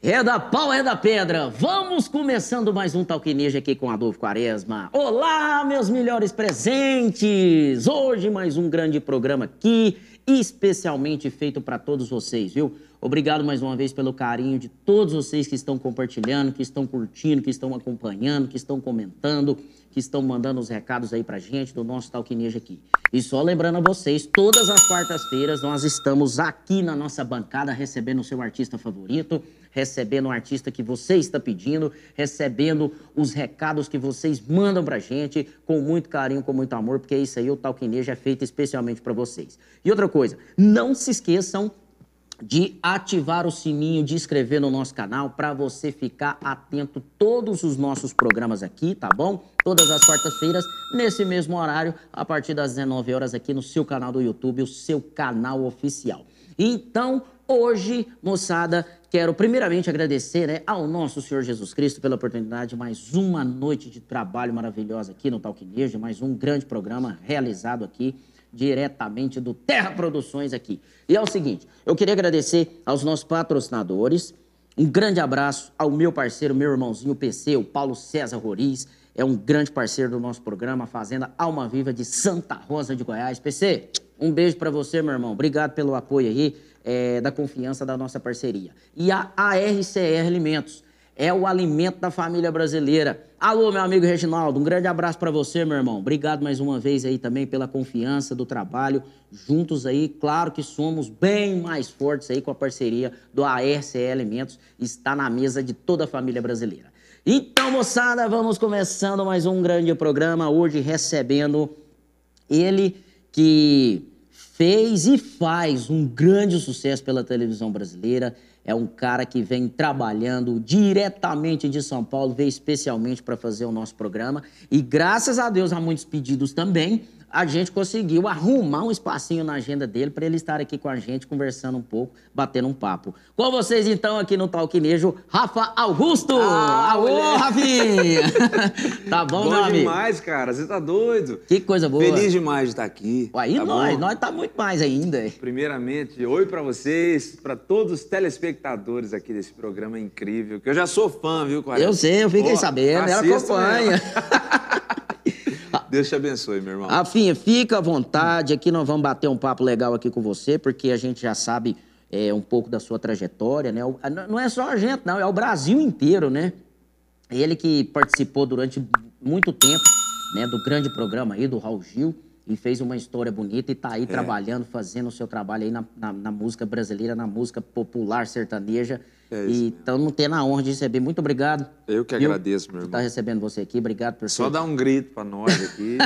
É da pau, é da pedra. Vamos começando mais um Talquineja aqui com Adolfo Quaresma. Olá, meus melhores presentes! Hoje mais um grande programa aqui, especialmente feito para todos vocês, viu? Obrigado mais uma vez pelo carinho de todos vocês que estão compartilhando, que estão curtindo, que estão acompanhando, que estão comentando, que estão mandando os recados aí pra gente do nosso Talquineja aqui. E só lembrando a vocês, todas as quartas-feiras nós estamos aqui na nossa bancada recebendo o seu artista favorito, recebendo o artista que você está pedindo, recebendo os recados que vocês mandam pra gente com muito carinho, com muito amor, porque isso aí o Talquineja é feito especialmente para vocês. E outra coisa, não se esqueçam de ativar o sininho, de inscrever no nosso canal para você ficar atento todos os nossos programas aqui, tá bom? Todas as quartas-feiras, nesse mesmo horário, a partir das 19 horas aqui no seu canal do YouTube, o seu canal oficial. Então, hoje, moçada, quero primeiramente agradecer né, ao nosso Senhor Jesus Cristo pela oportunidade de mais uma noite de trabalho maravilhosa aqui no Talquinejo, mais um grande programa realizado aqui diretamente do Terra Produções aqui. E é o seguinte, eu queria agradecer aos nossos patrocinadores, um grande abraço ao meu parceiro, meu irmãozinho PC, o Paulo César Roriz, é um grande parceiro do nosso programa, Fazenda Alma Viva de Santa Rosa de Goiás. PC, um beijo para você, meu irmão. Obrigado pelo apoio aí, é, da confiança da nossa parceria. E a ARCR Alimentos, é o alimento da família brasileira. Alô, meu amigo Reginaldo, um grande abraço para você, meu irmão. Obrigado mais uma vez aí também pela confiança do trabalho. Juntos aí, claro que somos bem mais fortes aí com a parceria do ARCE Alimentos. Está na mesa de toda a família brasileira. Então, moçada, vamos começando mais um grande programa. Hoje recebendo ele que fez e faz um grande sucesso pela televisão brasileira é um cara que vem trabalhando diretamente de São Paulo, veio especialmente para fazer o nosso programa. E graças a Deus, há muitos pedidos também, a gente conseguiu arrumar um espacinho na agenda dele para ele estar aqui com a gente, conversando um pouco, batendo um papo. Com vocês, então, aqui no Talquinejo, Rafa Augusto! Ah, Alô. Rafinha! tá bom, Bom meu amigo? demais, cara. Você tá doido? Que coisa boa. Feliz demais de estar aqui. Aí tá nós, bom? nós tá muito mais ainda. Primeiramente, oi pra vocês, pra todos os telespectadores aqui desse programa incrível, que eu já sou fã, viu, Quaresma? Eu sei, eu fiquei Ó, sabendo, ela acompanha. Deus te abençoe, meu irmão. Rafinha, fica à vontade. Aqui nós vamos bater um papo legal aqui com você, porque a gente já sabe é, um pouco da sua trajetória, né? Não é só a gente, não, é o Brasil inteiro, né? Ele que participou durante muito tempo, né, do grande programa aí do Raul Gil e fez uma história bonita e tá É. aí trabalhando, fazendo o seu trabalho aí na, na- na música brasileira, na música popular sertaneja. É isso e mesmo. estamos tendo a honra de receber. Muito obrigado. Eu que viu, agradeço, meu irmão. estar recebendo você aqui. Obrigado por Só ser dá um grito pra nós aqui.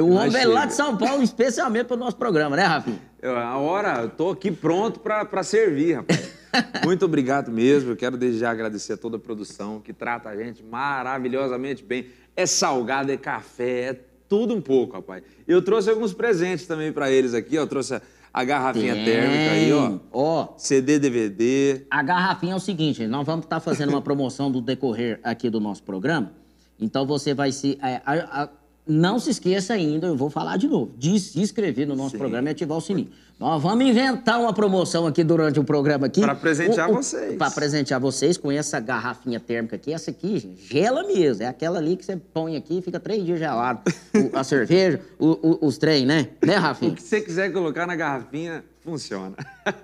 o homem veio lá de. São Paulo, especialmente para o nosso programa, né, Rafinha? Eu, a hora, eu tô aqui pronto pra servir, rapaz. Muito obrigado mesmo. Eu quero desde já agradecer a toda a produção que trata a gente maravilhosamente bem. É salgado, é café, é tudo um pouco, rapaz. Eu trouxe alguns presentes também pra eles aqui, ó. Eu trouxe a, a garrafinha térmica aí, ó. Ó, CD, DVD. a garrafinha é o seguinte, nós vamos estar fazendo uma promoção do decorrer aqui do nosso programa. Então você vai se. é, a- a- não se esqueça ainda, eu vou falar de novo, de se inscrever no nosso Sim. programa e ativar o sininho. Nós vamos inventar uma promoção aqui durante o programa aqui. Pra presentear vocês. Para presentear vocês com essa garrafinha térmica aqui. Essa aqui, gente, gela mesmo. É aquela ali que você põe aqui e fica três dias gelado. O- a cerveja, o- o- os trem, né? Né, O Rafinha? que você quiser colocar na garrafinha, funciona.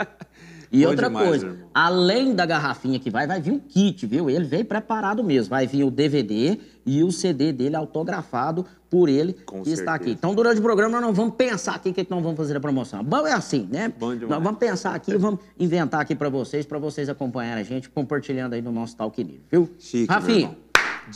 E Bom outra demais, coisa, irmão. além da garrafinha que vai, vai vir um kit, viu? Ele veio preparado mesmo. Vai vir o DVD e o CD dele autografado por ele Com que está aqui. certeza. Então, durante o programa, nós não vamos pensar aqui o que, que nós vamos fazer a promoção. Bom é assim, né? Bom demais. Nós vamos pensar aqui, vamos inventar aqui para vocês, para vocês acompanharem a gente, compartilhando aí no nosso Talk Nível, viu? Chique, Rafinha,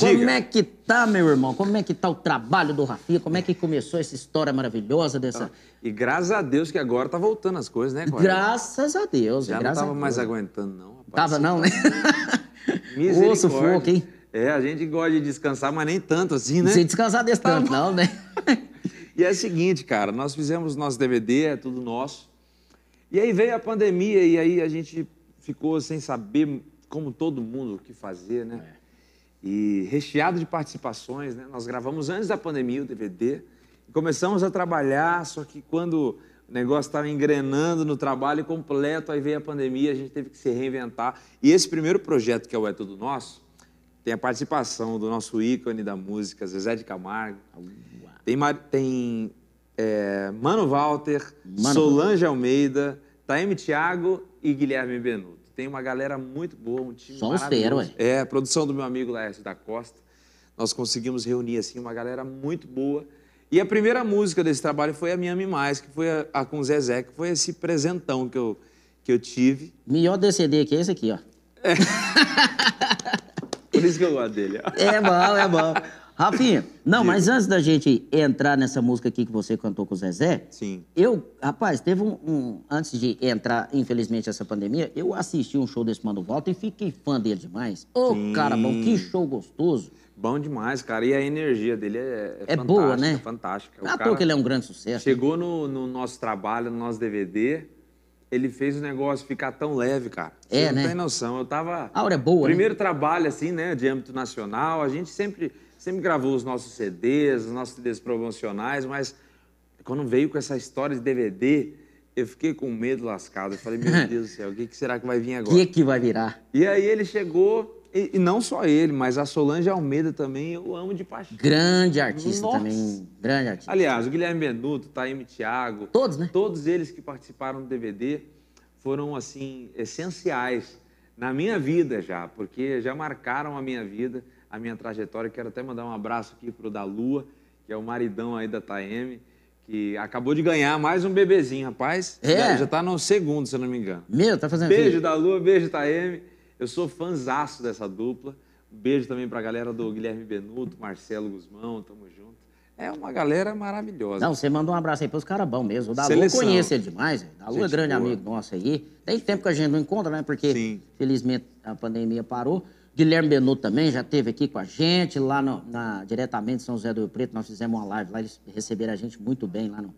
irmão. como Diga. é que tá, meu irmão? Como é que tá o trabalho do Rafinha? Como é que começou essa história maravilhosa dessa... E graças a Deus que agora tá voltando as coisas, né, Cláudio? Graças a Deus, Já não tava mais aguentando, não, rapaz. Tava não, né? Misericórdia. Ô, sufoco, hein? É, a gente gosta de descansar, mas nem tanto assim, né? Sem descansar desse Tá tanto, bom. não, né? E é o seguinte, cara, nós fizemos nosso DVD, é tudo nosso. E aí veio a pandemia e aí a gente ficou sem saber, como todo mundo, o que fazer, né? E recheado de participações, né? Nós gravamos antes da pandemia o DVD e começamos a trabalhar, só que quando o negócio estava engrenando no trabalho completo, aí veio a pandemia, a gente teve que se reinventar. E esse primeiro projeto, que é o É Tudo Nosso, tem a participação do nosso ícone da música, Zezé de Camargo. Tem, tem é, Mano Walter, Mano... Solange Almeida, Taime Thiago e Guilherme Benuto. Tem uma galera muito boa, um time Só. Os é, a produção do meu amigo Laércio da Costa. Nós conseguimos reunir assim uma galera muito boa e a primeira música desse trabalho foi a Minha Me Mais, que foi a, a com o Zezé, que foi esse presentão que eu, que eu tive. Melhor DCD aqui é esse aqui, ó. É. Por isso que eu gosto dele. Ó. É bom, é bom. Rafinha, não, Digo. mas antes da gente entrar nessa música aqui que você cantou com o Zezé, Sim. eu, rapaz, teve um, um, Antes de entrar, infelizmente, essa pandemia, eu assisti um show desse Mano Walter e fiquei fã dele demais. Ô, oh, cara bom, que show gostoso. Bom demais, cara. E a energia dele é, é, é boa, né? Fantástica. Não é à toa que ele é um grande sucesso. Chegou no, no, nosso trabalho, no nosso DVD, ele fez o negócio ficar tão leve, cara. Você é, não né? tem noção. Eu tava. A hora é boa, Primeiro né? trabalho, assim, né, de âmbito nacional. A gente sempre, sempre gravou os nossos CDs, os nossos CDs promocionais, mas quando veio com essa história de DVD, eu fiquei com medo lascado. Eu falei, meu Deus do céu, o que, será que vai vir agora? O que, que vai virar? E aí ele chegou e, e, não só ele, mas a Solange Almeida também eu amo de paixão. Grande artista Nossa. também. Grande artista. Aliás, o Guilherme Benuto, Taime Thiago. Todos, né? Todos eles que participaram do DVD foram, assim, essenciais na minha vida já, porque já marcaram a minha vida, a minha trajetória. Quero até mandar um abraço aqui pro da Lua, que é o maridão aí da Taeme, que acabou de ganhar mais um bebezinho, rapaz. É? Já, já tá no segundo, se eu não me engano. Meu, tá fazendo Beijo filho. da Lua, beijo Taeme. Eu sou fãzaço dessa dupla. Um beijo também para a galera do Guilherme Benuto, Marcelo Guzmão, tamo junto. É uma galera maravilhosa. Não, você mandou um abraço aí pros caras bons mesmo. O Dalu eu conheço ele demais. O Dalu é grande boa. amigo nosso aí. Tem tempo que a gente não encontra, né? Porque, Sim. felizmente, a pandemia parou. Guilherme Benuto também já esteve aqui com a gente, lá no, na, diretamente em São José do Rio Preto. Nós fizemos uma live lá, eles receberam a gente muito bem lá no,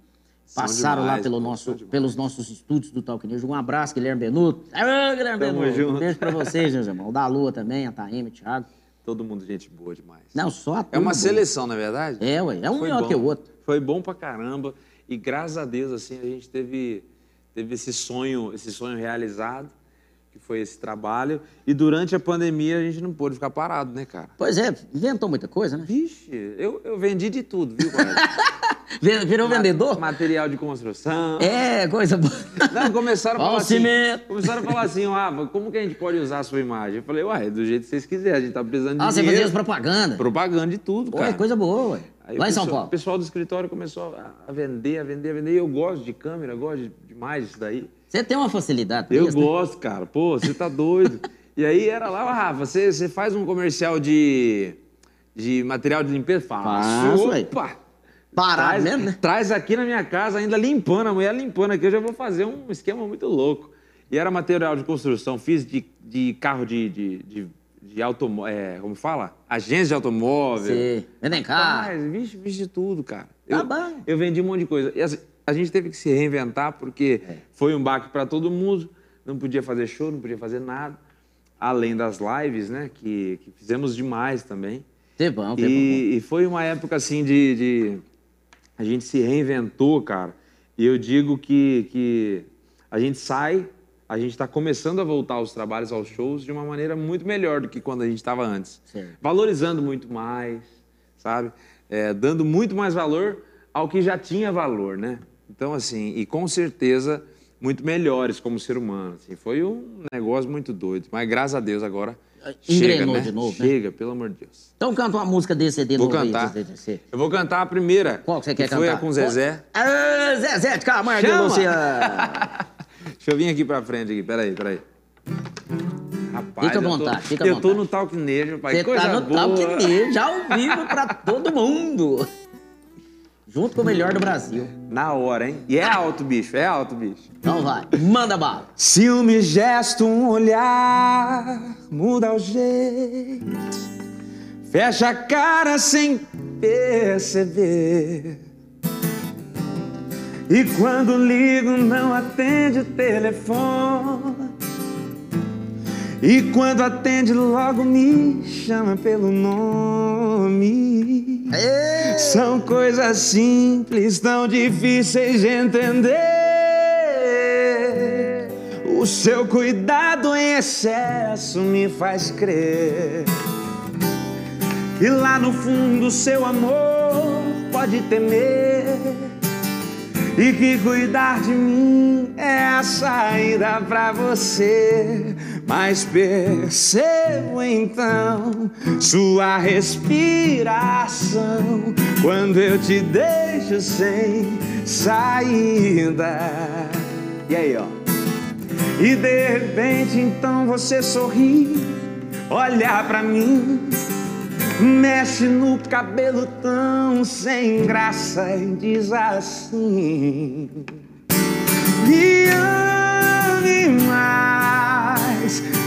Passaram demais, lá pelo nosso, pelos nossos estúdios do Talk News. Um abraço, Guilherme Benuto. Aê, Guilherme Tamo Benuto. Junto. Um beijo pra vocês, meus irmãos. Da Lua também, a Taime, Thiago. Todo mundo gente boa demais. Não, só a É uma seleção, na é verdade? É, ué. É um Foi melhor bom. que o outro. Foi bom pra caramba. E graças a Deus, assim, a gente teve, teve esse sonho, esse sonho realizado que foi esse trabalho. E durante a pandemia a gente não pôde ficar parado, né, cara? Pois é, inventou muita coisa, né? Vixe, eu, eu vendi de tudo, viu, Virou vendedor? Material de construção. É, coisa boa. Não, começaram a falar assim. Começaram a falar assim, ah, como que a gente pode usar a sua imagem? Eu falei, uai, do jeito que vocês quiserem, a gente tá precisando de ah, dinheiro. Você fazia propaganda? Propaganda de tudo, Pô, cara. É coisa boa, ué. Aí Lá em São Paulo. O pessoal do escritório começou a vender, a vender, a vender. E eu gosto de câmera, gosto demais disso daí. Você tem uma facilidade Eu isso, gosto, né? cara. Pô, você tá doido. e aí era lá, Rafa, você, você faz um comercial de, de material de limpeza? Faço. Opa! Parar traz, mesmo, né? Traz aqui na minha casa, ainda limpando, a mulher limpando aqui, eu já vou fazer um esquema muito louco. E era material de construção, fiz de, de carro de, de, de, de automóvel, é, como fala? Agência de automóvel. Sim, vendem carro. Vixe, vixe de tudo, cara. Tá eu, bom. eu vendi um monte de coisa. E assim, a gente teve que se reinventar porque é. foi um baque para todo mundo. Não podia fazer show, não podia fazer nada. Além das lives, né? Que, que fizemos demais também. Teve bom, teve e, bom. E foi uma época assim de, de, A gente se reinventou, cara. E eu digo que, que a gente sai, a gente está começando a voltar aos trabalhos, aos shows, de uma maneira muito melhor do que quando a gente estava antes. Valorizando muito mais, sabe? É, dando muito mais valor ao que já tinha valor, né? Então, assim, e com certeza muito melhores como ser humano. Assim, foi um negócio muito doido. Mas graças a Deus agora. Engrenou chega, né? de novo, né? Chega, pelo amor de Deus. Então canta uma música desse CD vou novo cantar. Aí, desse, Eu vou cantar a primeira. Qual que você quer que cantar? Foi a com Zezé. Ah, Zezé de Camargo e Luciano. Deixa eu vir aqui pra frente aqui, peraí, peraí. Rapaz, fica à vontade, eu fica à eu vontade. tô no Talk Nerd, pai. Você Coisa tá no boa. Talk Nerd, ao vivo pra todo mundo. Junto com o melhor do Brasil. Na hora, hein? E é alto, bicho, é alto, bicho. Então vai, manda bala. Ciúme, gesto, um olhar, muda o jeito. Fecha a cara sem perceber. E quando ligo, não atende o telefone. E quando atende, logo me chama pelo nome. São coisas simples, tão difíceis de entender. seu cuidado em excesso me faz crer que lá no fundo seu amor pode temer e que cuidar de mim é a saída pra você. Mas percebo então sua respiração quando eu te deixo sem saída. E aí, ó. E de repente então você sorri, olha pra mim, mexe no cabelo tão sem graça e diz assim: Me ame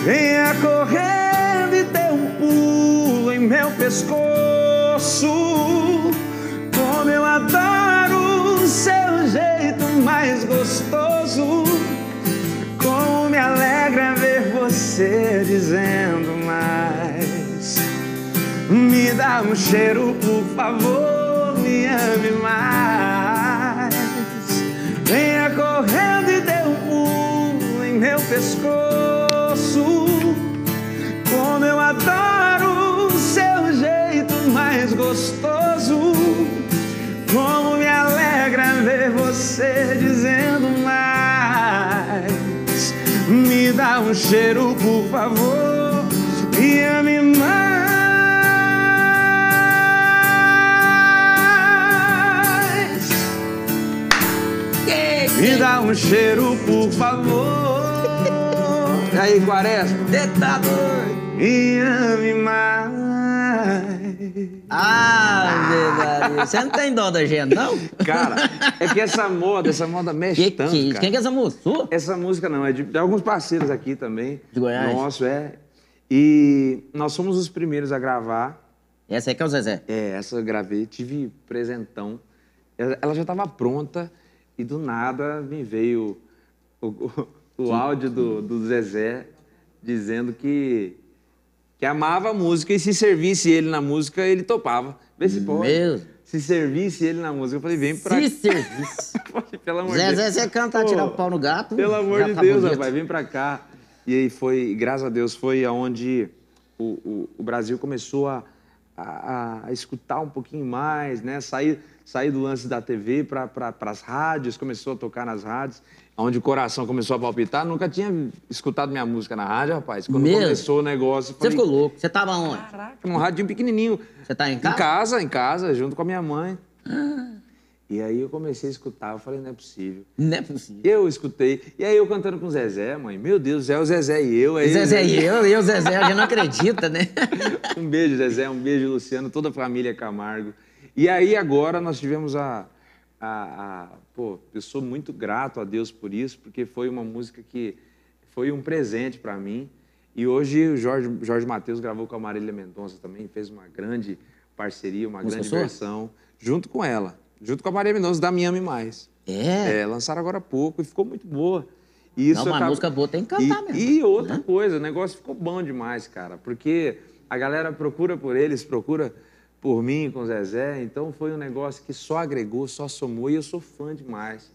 venha correndo e dê um pulo em meu pescoço. Como eu adoro o seu jeito mais gostoso. Como me alegra ver você dizendo mais. Me dá um cheiro, por favor, me ame mais. Venha correndo e dê um pulo em meu pescoço. Adoro o seu jeito mais gostoso. Como me alegra ver você dizendo mais. Me dá um cheiro, por favor, e ame mais. Me dá um cheiro, por favor. E aí, Quaresma? Eita doido! E ame mais. Ah, Maria. Você não tem dó da gente, não? Cara, é que essa moda, essa moda mexe Que tanto, que é cara. Quem que é essa moça? Sua? Essa música não, é de, de alguns parceiros aqui também. De Goiás? Nosso, é. E nós fomos os primeiros a gravar. Essa aí que é o Zezé. É, essa eu gravei, tive presentão. Ela ela já estava pronta e do nada me veio o, o- o áudio do, do Zezé dizendo que, que amava a música e se servisse ele na música, ele topava. Vê se pode. Mesmo? Se servisse ele na música, eu falei, vem pra Se serviço. Falei, Pelo amor de Deus. você canta, Pô, tirar o pau no gato. Pelo amor de tá Deus, bonito. rapaz, vem pra cá. E aí foi, graças a Deus, foi aonde o, o, o Brasil começou a, a, a escutar um pouquinho mais, né? Sair, sair do lance da TV para pra, as rádios, começou a tocar nas rádios, onde o coração começou a palpitar. Nunca tinha escutado minha música na rádio, rapaz. Quando Mesmo? começou o negócio, eu Você falei, ficou louco. Você tava onde? Caraca, num radinho pequenininho. Você tá em Em casa? casa, em casa, junto com a minha mãe. E aí eu comecei a escutar, eu falei, não é possível. Não é possível. Eu escutei. E aí eu cantando com o Zezé, mãe. Meu Deus, é o Zezé e eu. Ele, Zezé né? e eu, e o Zezé, a gente não acredita, né? Um beijo, Zezé. Um beijo, Luciano. Toda a família Camargo. E aí agora nós tivemos a... a, a pô, eu sou muito grato a Deus por isso, porque foi uma música que foi um presente para mim. E hoje o Jorge, Jorge Matheus gravou com a Marília Mendonça também, fez uma grande parceria, uma Música grande sua? versão, junto com ela, junto com a Marília Mendonça, da Me Ame Mais. É. É, lançaram agora há pouco e ficou muito boa. E isso Não, uma acaba- música boa tem que cantar e, mesmo, E outra né? coisa, o negócio ficou bom demais, cara, porque a galera procura por eles, procura por mim com o Zezé, então foi um negócio que só agregou, só somou e eu sou fã demais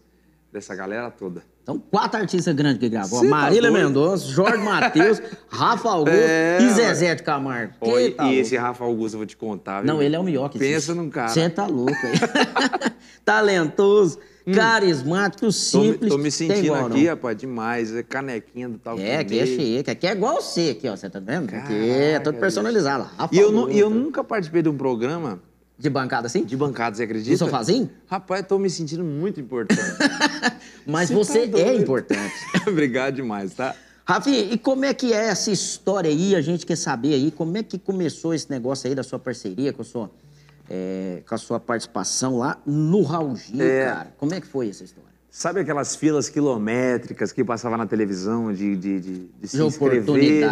dessa galera toda. Então, quatro artistas grandes que gravou. Cê tá Marília doido? Mendonça, Jorge Matheus, Rafa Augusto É, e Zezé de Camargo. E tá e louco. esse Rafa Augusto, eu vou te contar. viu? Não, ele é o melhor que Pensa existe. num cara. Você tá louco aí. Talentoso, carismático, Tô, me- simples. tô me tem sentindo aqui, rapaz, demais. É canequinha do tal É, aqui é chique. Aqui é igual você aqui, ó. Você tá vendo? Aqui é Caraca, todo personalizado. Rafa E eu, eu nunca participei de um programa De bancada assim? de bancada, você acredita? De sofazinho? Rapaz, eu tô me sentindo muito importante. Mas Cê você tá é importante. Obrigado demais, tá? Rafinha, e como é que é essa história aí? A gente quer saber aí como é que começou esse negócio aí da sua parceria com a sua, é, com a sua participação lá no Raul Gil, É. cara. Como é que foi essa história? Sabe aquelas filas quilométricas que passava na televisão de, de, de, de se De inscrever,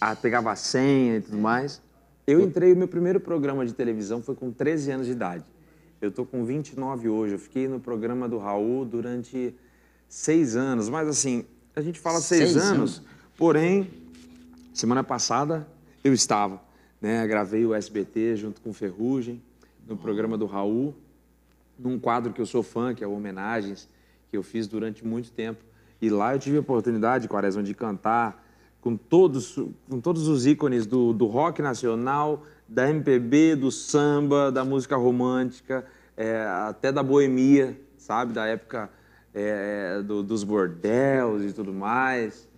a, pegava a senha e tudo mais? Eu entrei, o meu primeiro programa de televisão foi com 13 anos de idade. Eu tô com 29 hoje. Eu fiquei no programa do Raul durante seis anos. Mas assim, a gente fala seis, Seis anos, porém, semana passada eu estava. Né? Gravei o SBT junto com Ferrugem, no programa do Raul num quadro que eu sou fã, que é o Homenagens, que eu fiz durante muito tempo. E lá eu tive a oportunidade, Quaresma, de cantar com todos, com todos os ícones do, do rock nacional, da MPB, do samba, da música romântica, é, até da boemia, sabe? Da época é, do, dos bordéis e tudo mais.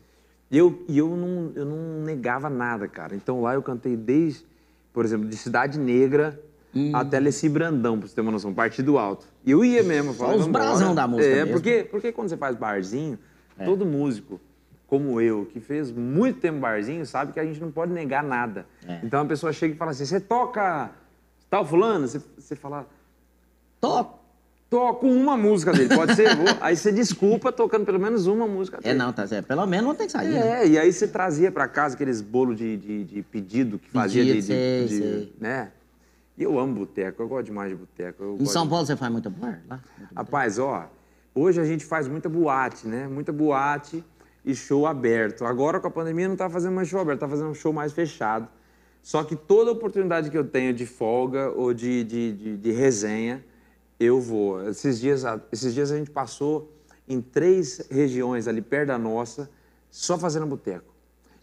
E eu, eu, não, eu não negava nada, cara. Então lá eu cantei desde, por exemplo, de Cidade Negra hum. até Leci Brandão, pra você ter uma noção, Partido Alto. E eu ia mesmo. Só os brasão da música É, mesmo. porque, porque quando você faz barzinho, é. todo músico como eu, que fez muito tempo barzinho, sabe que a gente não pode negar nada. É. Então a pessoa chega e fala assim, você toca tal fulano? Você, você fala... Toco toco uma música dele, pode ser? Aí você desculpa tocando pelo menos uma música dele. É, não, tá certo. Pelo menos não tem que sair. É, né? e aí você trazia para casa aqueles bolos de, de, de, pedido que fazia pedido, de, sei, de, sei. né? E eu amo boteco, eu gosto demais de boteco. Em São Paulo você faz muita bar? Lá? Rapaz, ó, hoje a gente faz muita boate, né? Muita boate e show aberto. Agora com a pandemia não tá fazendo mais show aberto, tá fazendo um show mais fechado. Só que toda oportunidade que eu tenho de folga ou de, de, de, de resenha, eu vou. Esses dias, esses dias a gente passou em três regiões ali perto da nossa, só fazendo boteco.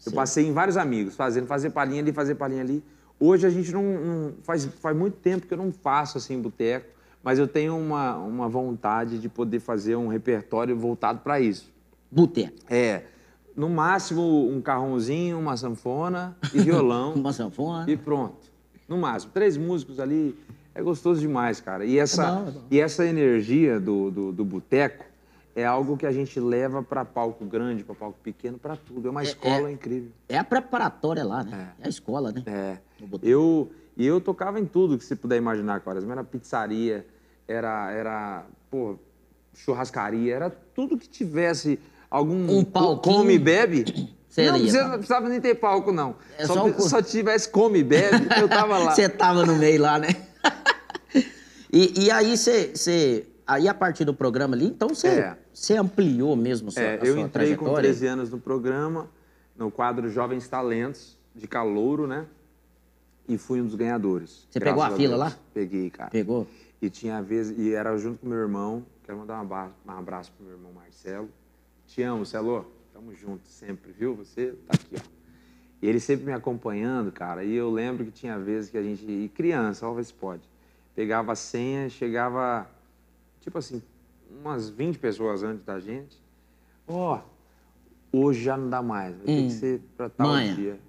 Eu passei em vários amigos, fazendo, fazer palhinha ali, fazer palhinha ali. Hoje a gente não, não, faz, faz muito tempo que eu não faço assim boteco, mas eu tenho uma, uma vontade de poder fazer um repertório voltado para isso. Boteco. É. No máximo um carrãozinho, uma sanfona e violão. uma sanfona. E pronto. No máximo. Três músicos ali é gostoso demais, cara. E essa, é bom, é bom. E essa energia do, do, do boteco é algo que a gente leva para palco grande, para palco pequeno, para tudo. É uma é, escola é, incrível. É a preparatória lá, né? É, é a escola, né? É. Eu, e eu tocava em tudo que você puder imaginar, Quaresma. Era pizzaria, era, era pô, churrascaria, era tudo que tivesse algum um palco come e bebe. Você não, você não precisava nem ter palco, não. É só, só, um... só tivesse come e bebe, eu tava lá. Você tava no meio lá, né? e, e, aí você. Aí a partir do programa ali, então você é. ampliou mesmo sua, é, a eu sua entrei trajetória? com 13 anos no programa, no quadro Jovens Talentos, de Calouro, né? E fui um dos ganhadores. Você pegou a, a fila lá? Peguei, cara. Pegou? E tinha vez e era junto com meu irmão. Quero mandar um abraço pro meu irmão Marcelo. Te amo, Celo. Tamo junto sempre, viu? Você tá aqui, ó. E ele sempre me acompanhando, cara. E eu lembro que tinha vezes que a gente. E criança, se pode. Pegava a senha, chegava, tipo assim, umas 20 pessoas antes da gente. Ó, oh, hoje já não dá mais. Vai hum, ter que ser pra tal manha. dia.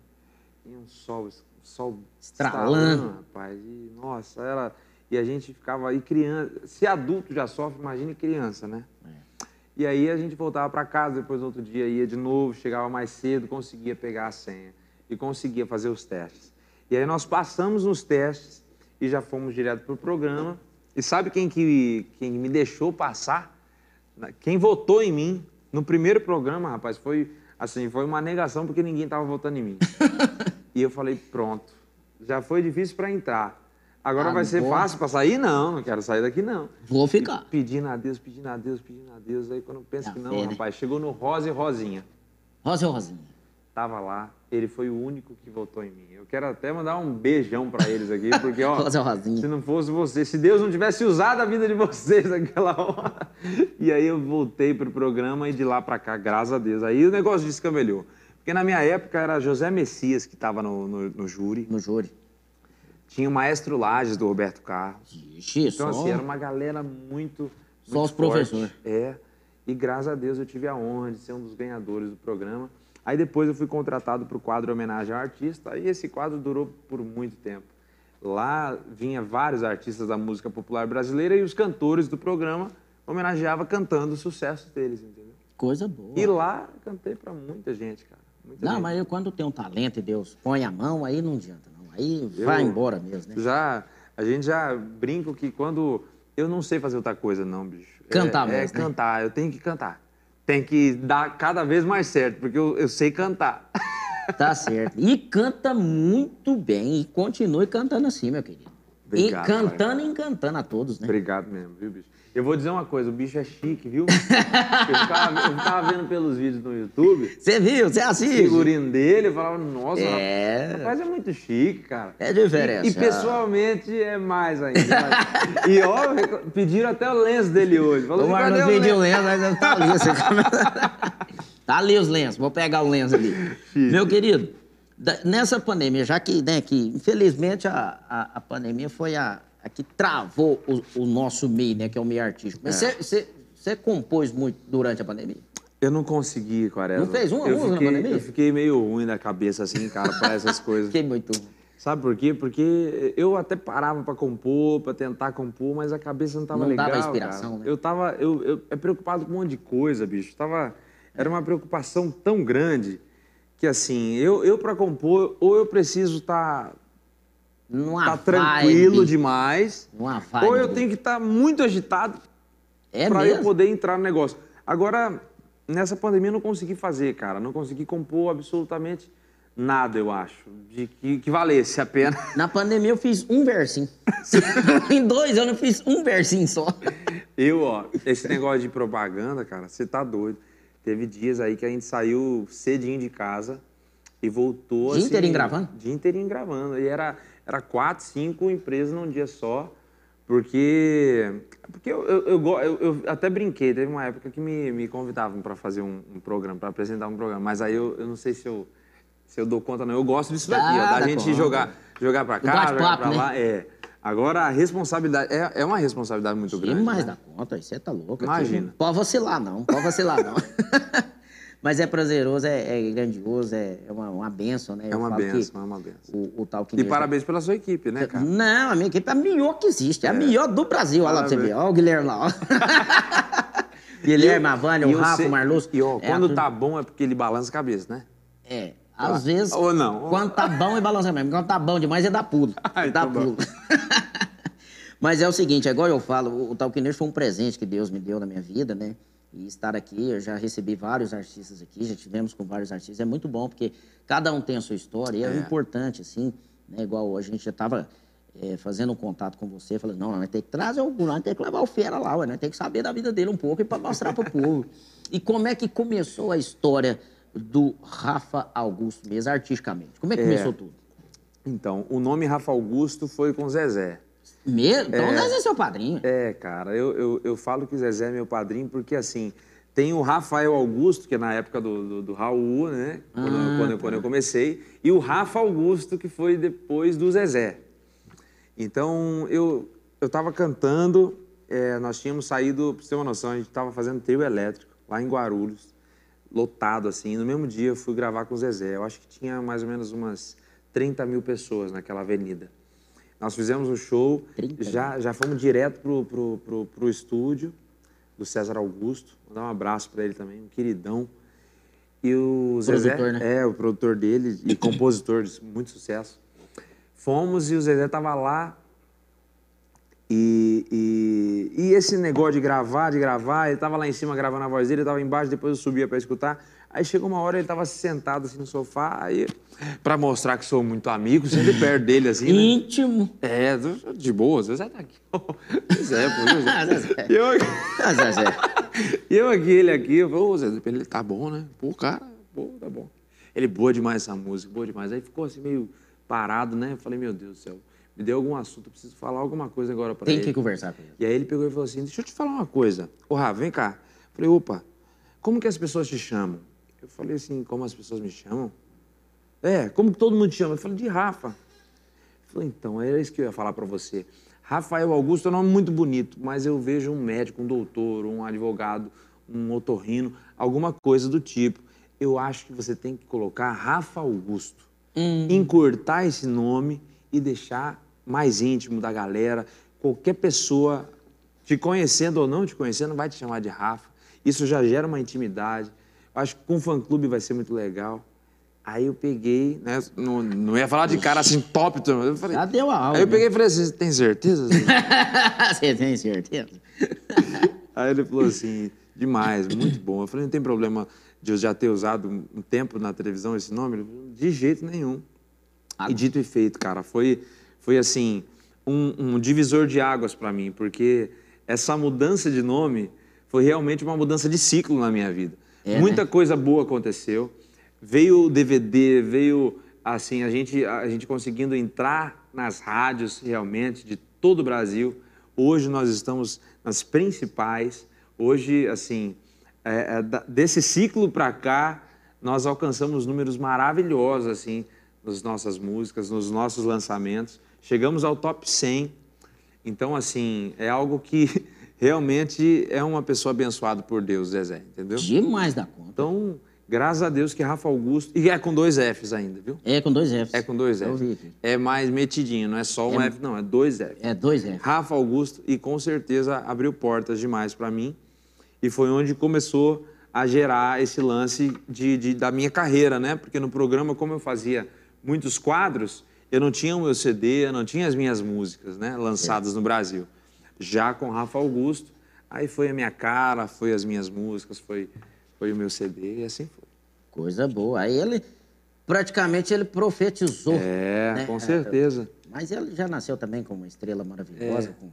E um sol, sol estralando, rapaz. E, nossa, era. E a gente ficava aí criança. Se adulto já sofre, imagine criança, né? É. E aí a gente voltava para casa, depois no outro dia ia de novo, chegava mais cedo, conseguia pegar a senha e conseguia fazer os testes. E aí nós passamos nos testes e já fomos direto para o programa. E sabe quem, que, quem me deixou passar? Quem votou em mim no primeiro programa, rapaz, foi assim, foi uma negação porque ninguém estava votando em mim. e eu falei, pronto, já foi difícil para entrar. Agora ah, vai ser vou. fácil para sair? Não, não quero sair daqui, não. Vou ficar. E pedindo a Deus, pedindo a Deus, pedindo a Deus. Aí quando pensa que não, rapaz, chegou no Rosa e Rosinha. Rosa e Rosinha. Tava lá, ele foi o único que votou em mim. Eu quero até mandar um beijão para eles aqui, porque, ó, Rosa e Rosinha. se não fosse você, se Deus não tivesse usado a vida de vocês naquela hora. E aí eu voltei pro programa e de lá para cá, graças a Deus. Aí o negócio descamelhou. Porque na minha época era José Messias que estava no, no, no júri. No júri. Tinha o Maestro Lages do Roberto Carlos. Ixi, então, só... assim, era uma galera muito. Só muito os professores. É. E graças a Deus eu tive a honra de ser um dos ganhadores do programa. Aí depois eu fui contratado para o quadro Homenagem ao Artista, e esse quadro durou por muito tempo. Lá vinha vários artistas da música popular brasileira e os cantores do programa homenageavam cantando os sucessos deles, entendeu? Coisa boa. E lá cantei para muita gente, cara. Muita não, gente. mas eu, quando tem um talento e Deus põe a mão, aí não adianta. Aí vai eu, embora mesmo, né? Já, a gente já brinca que quando. Eu não sei fazer outra coisa, não, bicho. Cantar é, mesmo. É né? cantar, eu tenho que cantar. Tem que dar cada vez mais certo, porque eu, eu sei cantar. Tá certo. E canta muito bem. E continue cantando assim, meu querido. Obrigado, e cantando e encantando a todos, né? Obrigado mesmo, viu, bicho? Eu vou dizer uma coisa, o bicho é chique, viu? eu, ficava, eu ficava vendo pelos vídeos no YouTube. Você viu? Você O assiste? figurino dele, eu falava, nossa, É. rapaz é muito chique, cara. É diferente. E, e pessoalmente é mais ainda. mas- e ó, pediram até o lenço dele hoje. Falou O Marlon o pediu o lenço? mas tá ali. Você... tá ali os lenços, vou pegar o lenço ali. Meu querido, nessa pandemia, já que, né, que infelizmente a, a, a pandemia foi a, a que travou o, o nosso meio, né, que é o meio artístico. Mas você você compôs muito durante a pandemia? Eu não consegui, Quaresma. Não fez uma eu na fiquei, pandemia? Eu fiquei meio ruim da cabeça, assim, cara, para essas coisas. Fiquei muito... Sabe por quê? Porque eu até parava pra compor, pra tentar compor, mas a cabeça não tava Não legal. dava inspiração, cara. né? Eu tava. Eu, eu é preocupado com um monte de coisa, bicho. Tava, era uma preocupação tão grande que, assim, eu, eu para compor, ou eu preciso estar Numa tá tranquilo vibe, demais, Numa vibe. ou eu tenho que estar muito agitado É para eu poder entrar no negócio. Agora, nessa pandemia eu não consegui fazer, cara. Não consegui compor absolutamente nada, eu acho, de que, que valesse a pena. Na pandemia eu fiz um versinho. em dois anos eu fiz um versinho só. Eu, ó, esse negócio de propaganda, cara, você tá doido. Teve dias aí que a gente saiu cedinho de casa e voltou Dia assim... inteirinho gravando? Dia inteirinho gravando. E era, era quatro, cinco empresas num dia só. Porque, porque eu, eu, eu, eu- até brinquei, teve uma época que me, me convidavam para fazer um, um programa, para apresentar um programa. Mas aí eu, eu não sei se eu, se eu dou conta, não. Eu gosto disso daqui, ó, Dá, da dá gente conta. jogar, jogar para cá, jogar para né? lá. É. Agora, a responsabilidade, é, é uma responsabilidade muito grande. Demais né? da conta, você tá louco. aqui Imagina. Não pode vacilar, não. Pode vacilar, não. Mas é prazeroso, é, é grandioso, é, é uma, uma benção, né? É uma benção, é uma benção. O, o tal que E parabéns pela sua equipe, né, cara? Não, a minha equipe é a melhor que existe. É a melhor do Brasil. Olha lá pra você ver. Olha o Guilherme lá. Guilherme, a Vânia, E o Rafa, o Marlos. E ó, É, quando tá bom é porque ele balança a cabeça, né? É, às vezes. Ou não. Quando tá bom é balança mesmo. Quando tá bom demais é dar pulo. Ah, dá bom. pulo. Mas é o seguinte, é igual eu falo, o, Talquinejo foi um presente que Deus me deu na minha vida, né? E estar aqui, eu já recebi vários artistas aqui, já tivemos com vários artistas, é muito bom, porque cada um tem a sua história, e é, É. importante, assim, né? Igual a gente já estava fazendo um contato com você, falando, não, nós tem que trazer o nós tem que levar o Fera lá, ué, nós tem que saber da vida dele um pouco e para mostrar para o povo. E como é que começou a história do Rafa Augusto mesmo, artisticamente? Como é que É. começou tudo? Então, o nome Rafa Augusto foi com Zezé. Mesmo? Então, nós é seu padrinho. É, cara, eu, eu, eu falo que Zezé é meu padrinho porque, assim, tem o Rafael Augusto, que é na época do, do, do Raul, né? Quando, eu- Ah, quando, eu, tá. quando eu comecei, e o Rafa Augusto, que foi depois do Zezé. Então, eu, eu tava cantando, é, nós tínhamos saído, pra você ter uma noção, a gente tava fazendo trio elétrico lá em Guarulhos, lotado, assim. No mesmo dia, eu fui gravar com o Zezé. Eu acho que tinha mais ou menos umas 30 mil pessoas naquela avenida. Nós fizemos o show, 30 já, já fomos direto pro, pro, pro, pro estúdio do César Augusto. Vou dar um abraço para ele também, um queridão. E o Zezé, Produtor, né? é, o produtor dele e compositor de muito sucesso. Fomos e o Zezé tava lá. E, e, e esse negócio de gravar, de gravar, ele tava lá em cima gravando a voz dele, eu tava embaixo, depois eu subia para escutar. Aí chegou uma hora, ele tava sentado assim no sofá, aí, para mostrar que sou muito amigo, sempre perto dele assim, né? Íntimo. É, de boa, Zezé tá aqui. Zezé, pô, Ah, Zezé. Zezé. E eu, Zezé. e eu aqui, ele aqui, eu falei, ô Zezé, ele tá bom, né? Pô, cara, pô, tá bom. Ele, boa demais essa música, boa demais. Aí ficou assim meio parado, né? Eu falei, meu Deus do céu, me deu algum assunto, eu preciso falar alguma coisa agora pra Tem ele. que conversar com ele. E aí ele pegou e falou assim, deixa eu te falar uma coisa. Ô, Rafa, vem cá. Eu falei, opa, como que as pessoas te chamam? Eu falei assim, como as pessoas me chamam? É, como que todo mundo te chama? Eu falei, de Rafa. Eu falei, então, era isso que eu ia falar pra você. Rafael Augusto é um nome muito bonito, mas eu vejo um médico, um doutor, um advogado, um otorrino, alguma coisa do tipo. Eu acho que você tem que colocar Rafa Augusto. Encurtar esse nome e deixar mais íntimo da galera. Qualquer pessoa, te conhecendo ou não te conhecendo, vai te chamar de Rafa. Isso já gera uma intimidade. Acho que com o fã-clube vai ser muito legal. Aí eu peguei, né? Não, não ia falar de cara assim top, eu falei, Já deu a aula. Aí eu né? peguei e falei assim, tem certeza? Você tem certeza? Aí ele falou assim, demais, muito bom. Eu falei, não tem problema de eu já ter usado um tempo na televisão esse nome? Ele falou, de jeito nenhum. Ah, E dito e feito, cara, foi, foi assim, um, um divisor de águas para mim, porque essa mudança de nome foi realmente uma mudança de ciclo na minha vida. É, Muita né? coisa boa aconteceu. Veio o DVD, veio assim a gente a gente conseguindo entrar nas rádios realmente de todo o Brasil. Hoje nós estamos nas principais. Hoje assim é, é, desse ciclo para cá nós alcançamos números maravilhosos assim nas nossas músicas, nos nossos lançamentos. Chegamos ao top 100. Então, assim, é algo que realmente é uma pessoa abençoada por Deus, Zezé, entendeu? Demais da conta. Então, graças a Deus que Rafa Augusto. E é com dois Fs ainda, viu? É com dois Fs. É com dois vi Fs. É mais metidinho, não é só um É- F, não, é dois Fs. É dois Fs. Rafa Augusto, e com certeza abriu portas demais para mim. E foi onde começou a gerar esse lance de, de- da minha carreira, né? Porque no programa, como eu fazia muitos quadros, eu não tinha o meu CD, eu não tinha as minhas músicas, né? Lançadas no Brasil. Já com Rafa Augusto, aí foi a minha cara, foi as minhas músicas, foi, foi o meu CD, e assim foi. Coisa boa. Aí ele, praticamente, ele profetizou. É, né? com certeza. Mas ele já nasceu também com uma estrela maravilhosa, É. com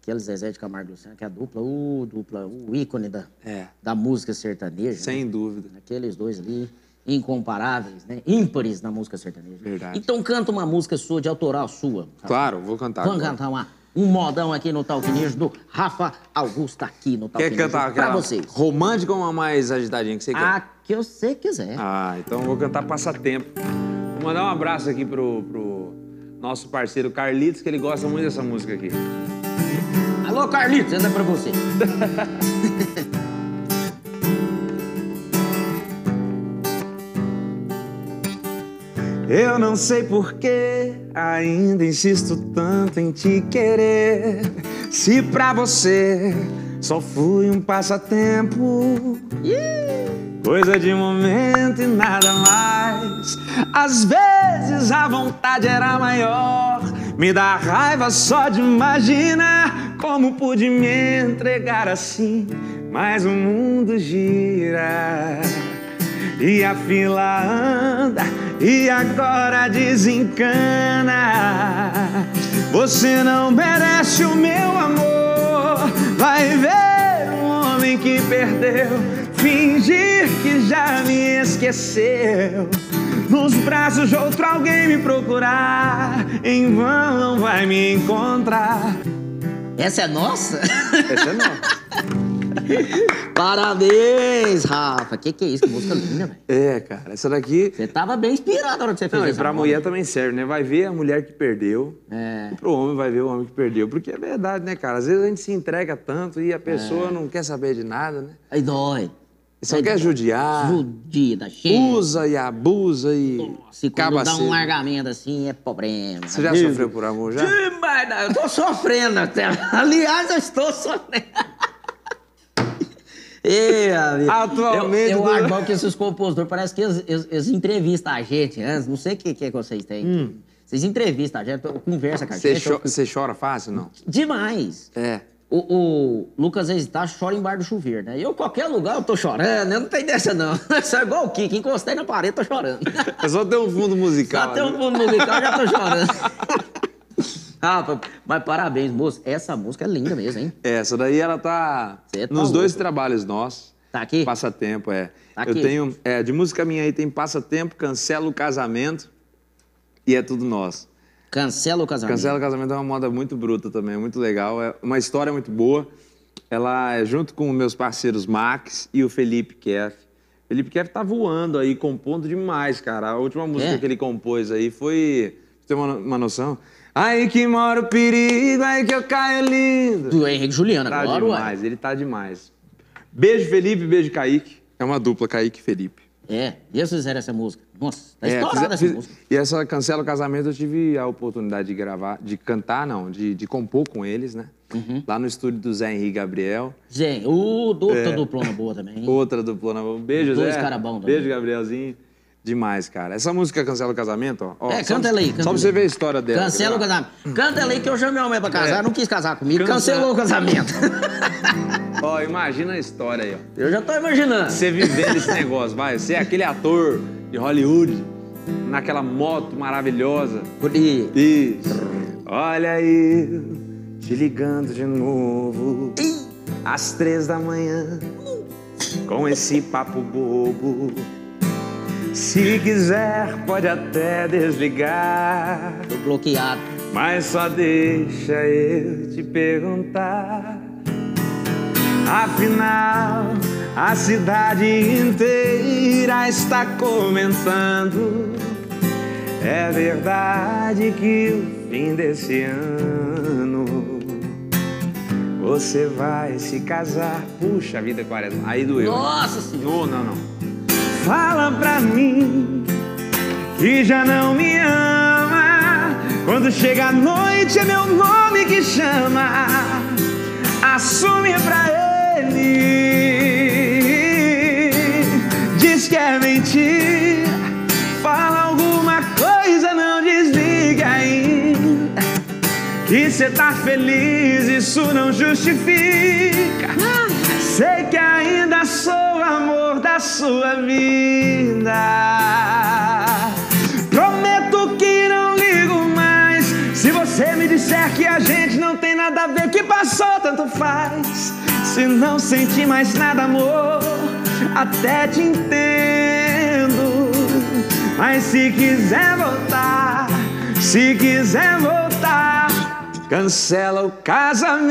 aquele Zezé de Camargo Luciano, que é a dupla, o dupla, o ícone da, É, da música sertaneja. sem né? dúvida. Aqueles dois ali, incomparáveis, né? Ímpares na música sertaneja. Verdade. Então canta uma música sua, de autoral sua. Claro, vou cantar. Vamos agora. cantar uma, um modão aqui no Talquinejo do Rafa Augusto aqui no Quer Talquinejo. cantar pra aquela vocês. romântica ou uma mais agitadinha que você quer? A que você quiser. Ah, então eu vou cantar Passatempo. Vou mandar um abraço aqui pro, pro nosso parceiro Carlitos, que ele gosta muito dessa música aqui. Alô, Carlitos, essa é pra você. Eu não sei por que ainda insisto tanto em te querer. Se pra você só fui um passatempo. Coisa de momento e nada mais. Às vezes a vontade era maior. Me dá raiva só de imaginar como pude me entregar assim. Mas o mundo gira e a fila anda e agora desencana. Você não merece o meu amor. Vai ver um homem que perdeu, fingir que já me esqueceu. Nos braços de outro alguém me procurar, em vão não vai me encontrar. Essa é nossa? Essa é nossa. Parabéns, Rafa. Que que é isso? Que música linda, velho. É, cara, essa daqui. Você tava bem inspirado na hora que você fez Não, e pra mulher também serve, né? Vai ver a mulher que perdeu. É. E pro homem vai ver o homem que perdeu. Porque é verdade, né, cara? Às vezes a gente se entrega tanto e a pessoa não quer saber de nada, né? Aí dói. Só Aí quer judiar, Judia da gente. usa e abusa e Se quando acaba dá cedo. um largamento assim, é problema. Você já sofreu por amor, já? Demais, eu tô sofrendo até. Aliás, eu estou sofrendo. Ê, amigo. Atualmente, Eu, eu acho bom que esses compositores, parece que eles, eles- eles entrevistam a gente antes. Não sei o que, que, é que vocês têm. Vocês entrevistam a gente, conversa com a Hum. Você gente. cho- você chora fácil, não? Demais. É. O, o Lucas Hesitar chora embaixo do chuveiro, né? Eu, qualquer lugar, eu tô chorando. Eu não tenho dessa, não. Isso é igual o Kiki. Encostei na parede, tô chorando. É só ter um fundo musical. Até o né? fundo musical, já tô chorando. Rafa, mas parabéns, moço. Essa música é linda mesmo, hein? É, Essa daí ela tá tá nos dois louco. trabalhos nossos. Tá aqui? Passatempo, é. Tá Eu aqui. tenho, é, de música minha aí tem Passatempo, Cancela o Casamento e é tudo nosso. Cancela o casamento. Cancela o Casamento é uma moda muito bruta também, muito legal. É uma história muito boa. Ela é junto com meus parceiros Max e o Felipe Keff. Felipe Keff tá voando aí, compondo demais, cara. A última música É? que ele compôs aí foi. Você tem uma, uma noção? Aí que mora o perigo, aí que eu caio lindo. Do Henrique Juliano Tá agora, ué. demais, ele tá demais. Beijo, Felipe, beijo, Kaique. É uma dupla, Kaique e Felipe. É, e eles fizeram essa música. Nossa, tá É, estourada fiz- essa fiz- música. E essa Cancela o Casamento eu tive a oportunidade de gravar, de cantar, não, de, de compor com eles, né? Uhum. Lá no estúdio do Zé Henrique Gabriel. Gente, o do, É. outra duplona boa também. hein? Outra duplona. Um beijo, Dois Zé. cara bom também. Beijo, Gabrielzinho. Demais, cara. Essa música Cancela o Casamento, ó. É, canta ela aí. Canta Só pra você aí. ver a história dela. Cancela o casamento. Canta ela aí que eu chamei o homem pra casar, É. não quis casar comigo. Cancela- Cancelou o casamento. Ó, imagina a história aí, ó. eu já tô imaginando. Você vivendo esse negócio, vai. Você é aquele ator de Hollywood, naquela moto maravilhosa. E- Isso. Olha eu te ligando de novo às três da manhã com esse papo bobo. Se quiser, pode até desligar, Tô bloqueado. mas só deixa eu te perguntar. Afinal, a cidade inteira está comentando. É verdade que o fim desse ano você vai se casar. Puxa vida, quaresma. Aí doeu. Nossa senhora. Não, não, não. Fala pra mim que já não me ama. Quando chega a noite é meu nome que chama. Assume pra ele. Diz que é mentira. Fala alguma coisa, não desliga ainda. Que cê tá feliz, isso não justifica. Sei que ainda sou amor da sua vida. Prometo que não ligo mais. Se você me disser que a gente não tem nada a ver, que passou, tanto faz. Se não sentir mais nada, amor, até te entendo. Mas se quiser voltar, se quiser voltar, cancela o casamento.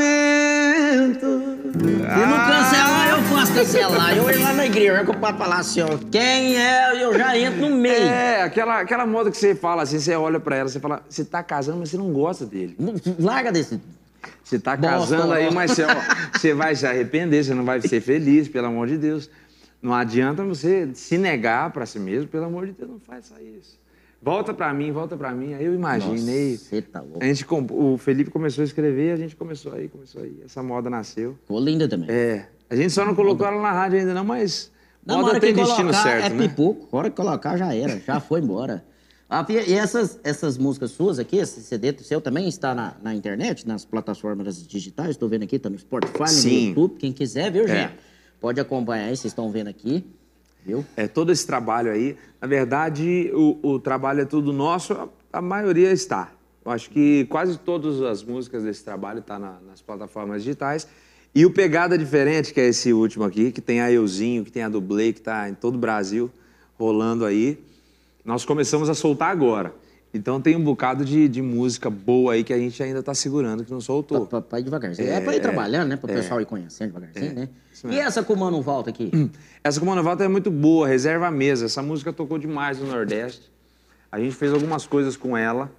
Se não posso cancelar. Eu ir lá na igreja, que o papai falar assim, ó, quem é, eu já entro no meio. É, aquela, aquela moda que você fala assim, você olha pra ela, você fala, você tá casando, mas você não gosta dele. Larga desse. Você tá Bosta, casando aí, mas você, ó, você vai se arrepender, você não vai ser feliz, pelo amor de Deus. Não adianta você se negar pra si mesmo, pelo amor de Deus, não faça isso. Volta pra mim, volta pra mim. Aí eu imaginei. Você tá louco. A gente, o Felipe começou a escrever, a gente começou aí, começou aí. Essa moda nasceu. Ficou linda também. É. A gente só não colocou ela na rádio ainda não, mas Na moda tem destino certo, é né? pipoco. A hora que colocar já era, já foi embora. Ah, E essas, essas músicas suas aqui, esse CD seu também está na, na internet, nas plataformas digitais. Estou vendo aqui, tá no Spotify, no Sim. YouTube. Quem quiser, viu, É. gente? Pode acompanhar aí, vocês estão vendo aqui. Viu? É, todo esse trabalho aí, na verdade, o, o trabalho é tudo nosso, a, a maioria está. Eu acho que quase todas as músicas desse trabalho estão nas plataformas digitais. E o Pegada Diferente, que é esse último aqui, que tem a Euzinho, que tem a Dublê, que está em todo o Brasil rolando aí, nós começamos a soltar agora. Então tem um bocado de, de música boa aí que a gente ainda está segurando, que não soltou. Pra, pra ir devagarzinho. É, pra ir trabalhando, né? Para o pessoal ir conhecendo devagarzinho, né? E essa com o Mano Volta aqui? Essa com o Mano Walter é muito boa, reserva a mesa. Essa música tocou demais no Nordeste. A gente fez algumas coisas com ela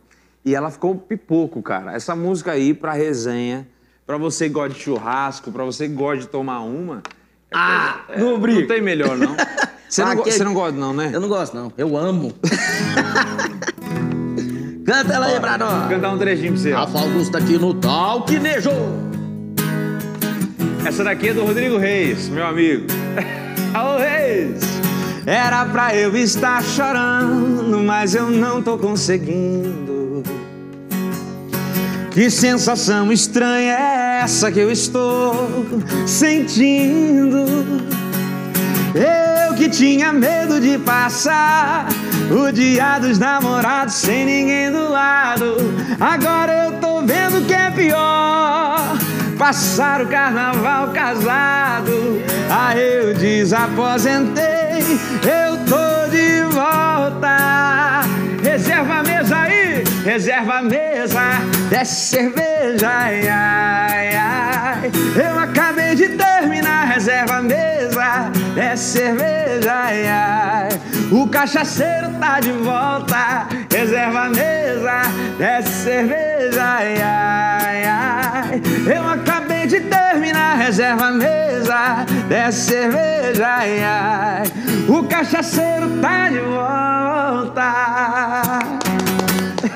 e ela ficou pipoco, cara. Essa música aí pra resenha, pra você que gosta de churrasco, pra você que gosta de tomar uma. Ah, é, não tem melhor, não. Você não, você não gosta, não, né? Eu não gosto, não. Eu amo. Canta ela aí pra Vou nós. cantar um trechinho pra você. Rafa Augusto aqui no Talquinejo. Essa daqui é do Rodrigo Reis, meu amigo. Alô, Reis! Era pra eu estar chorando, mas eu não tô conseguindo. Que sensação estranha é essa que eu estou sentindo? Eu que tinha medo de passar o dia dos namorados sem ninguém do lado. Agora eu tô vendo que é pior passar o carnaval casado. Aí eu desaposentei, eu tô de volta. Reserva a mesa aí, reserva a mesa, desce cerveja, ai, ai, ai. Eu acabei de terminar, reserva a mesa, desce cerveja, ai, ai. O cachaceiro tá de volta, reserva a mesa, desce cerveja, ai, ai, ai. Eu acabei de terminar, reserva a mesa, desce cerveja, ai, ai. O cachaceiro tá de volta.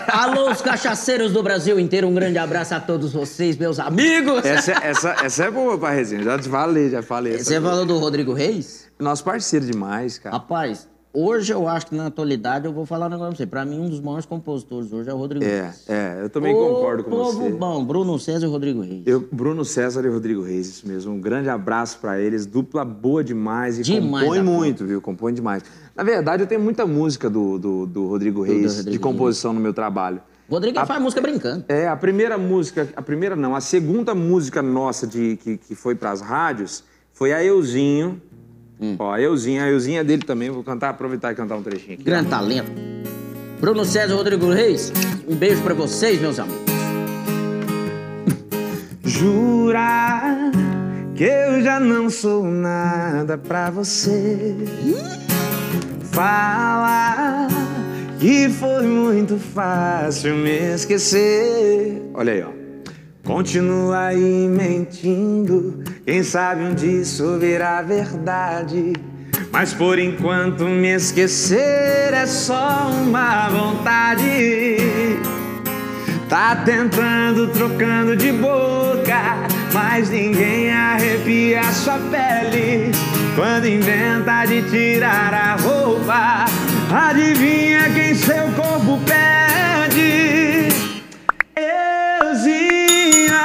Alô, os cachaceiros do Brasil inteiro, um grande abraço a todos vocês, meus amigos. Essa, essa, essa é boa pra resenha, já te falei, já falei. Você falou do Rodrigo Reis? Nosso parceiro demais, cara. Rapaz, hoje eu acho que na atualidade eu vou falar um negócio pra você. Pra mim, um dos maiores compositores hoje é o Rodrigo É, Reis. é, eu também Ô, concordo com povo você. bom, Bruno César e Rodrigo Reis. Eu, Bruno César e Rodrigo Reis, isso mesmo. Um grande abraço pra eles. Dupla boa demais e Demais compõe muito, viu? Compõe demais. Na verdade, eu tenho muita música do, do, do Rodrigo Reis Rodrigo de composição no meu trabalho. Rodrigo faz música brincando. É, a primeira música, a primeira não, a segunda música nossa de, que, que foi pras rádios foi a Euzinho. Hum. Ó, a Euzinho, a Euzinha é dele também. Vou cantar, aproveitar e cantar um trechinho aqui. Grande talento. Bruno César Rodrigo Reis, um beijo pra vocês, meus amigos. Jurar que eu já não sou nada pra você. Falar que foi muito fácil me esquecer. Olha aí, ó. Continua aí mentindo. Quem sabe um dia isso virá verdade. Mas por enquanto me esquecer é só uma vontade. Tá tentando, trocando de boca, mas ninguém arrepia sua pele. Quando inventa de tirar a roupa, adivinha quem seu corpo pede? Euzinho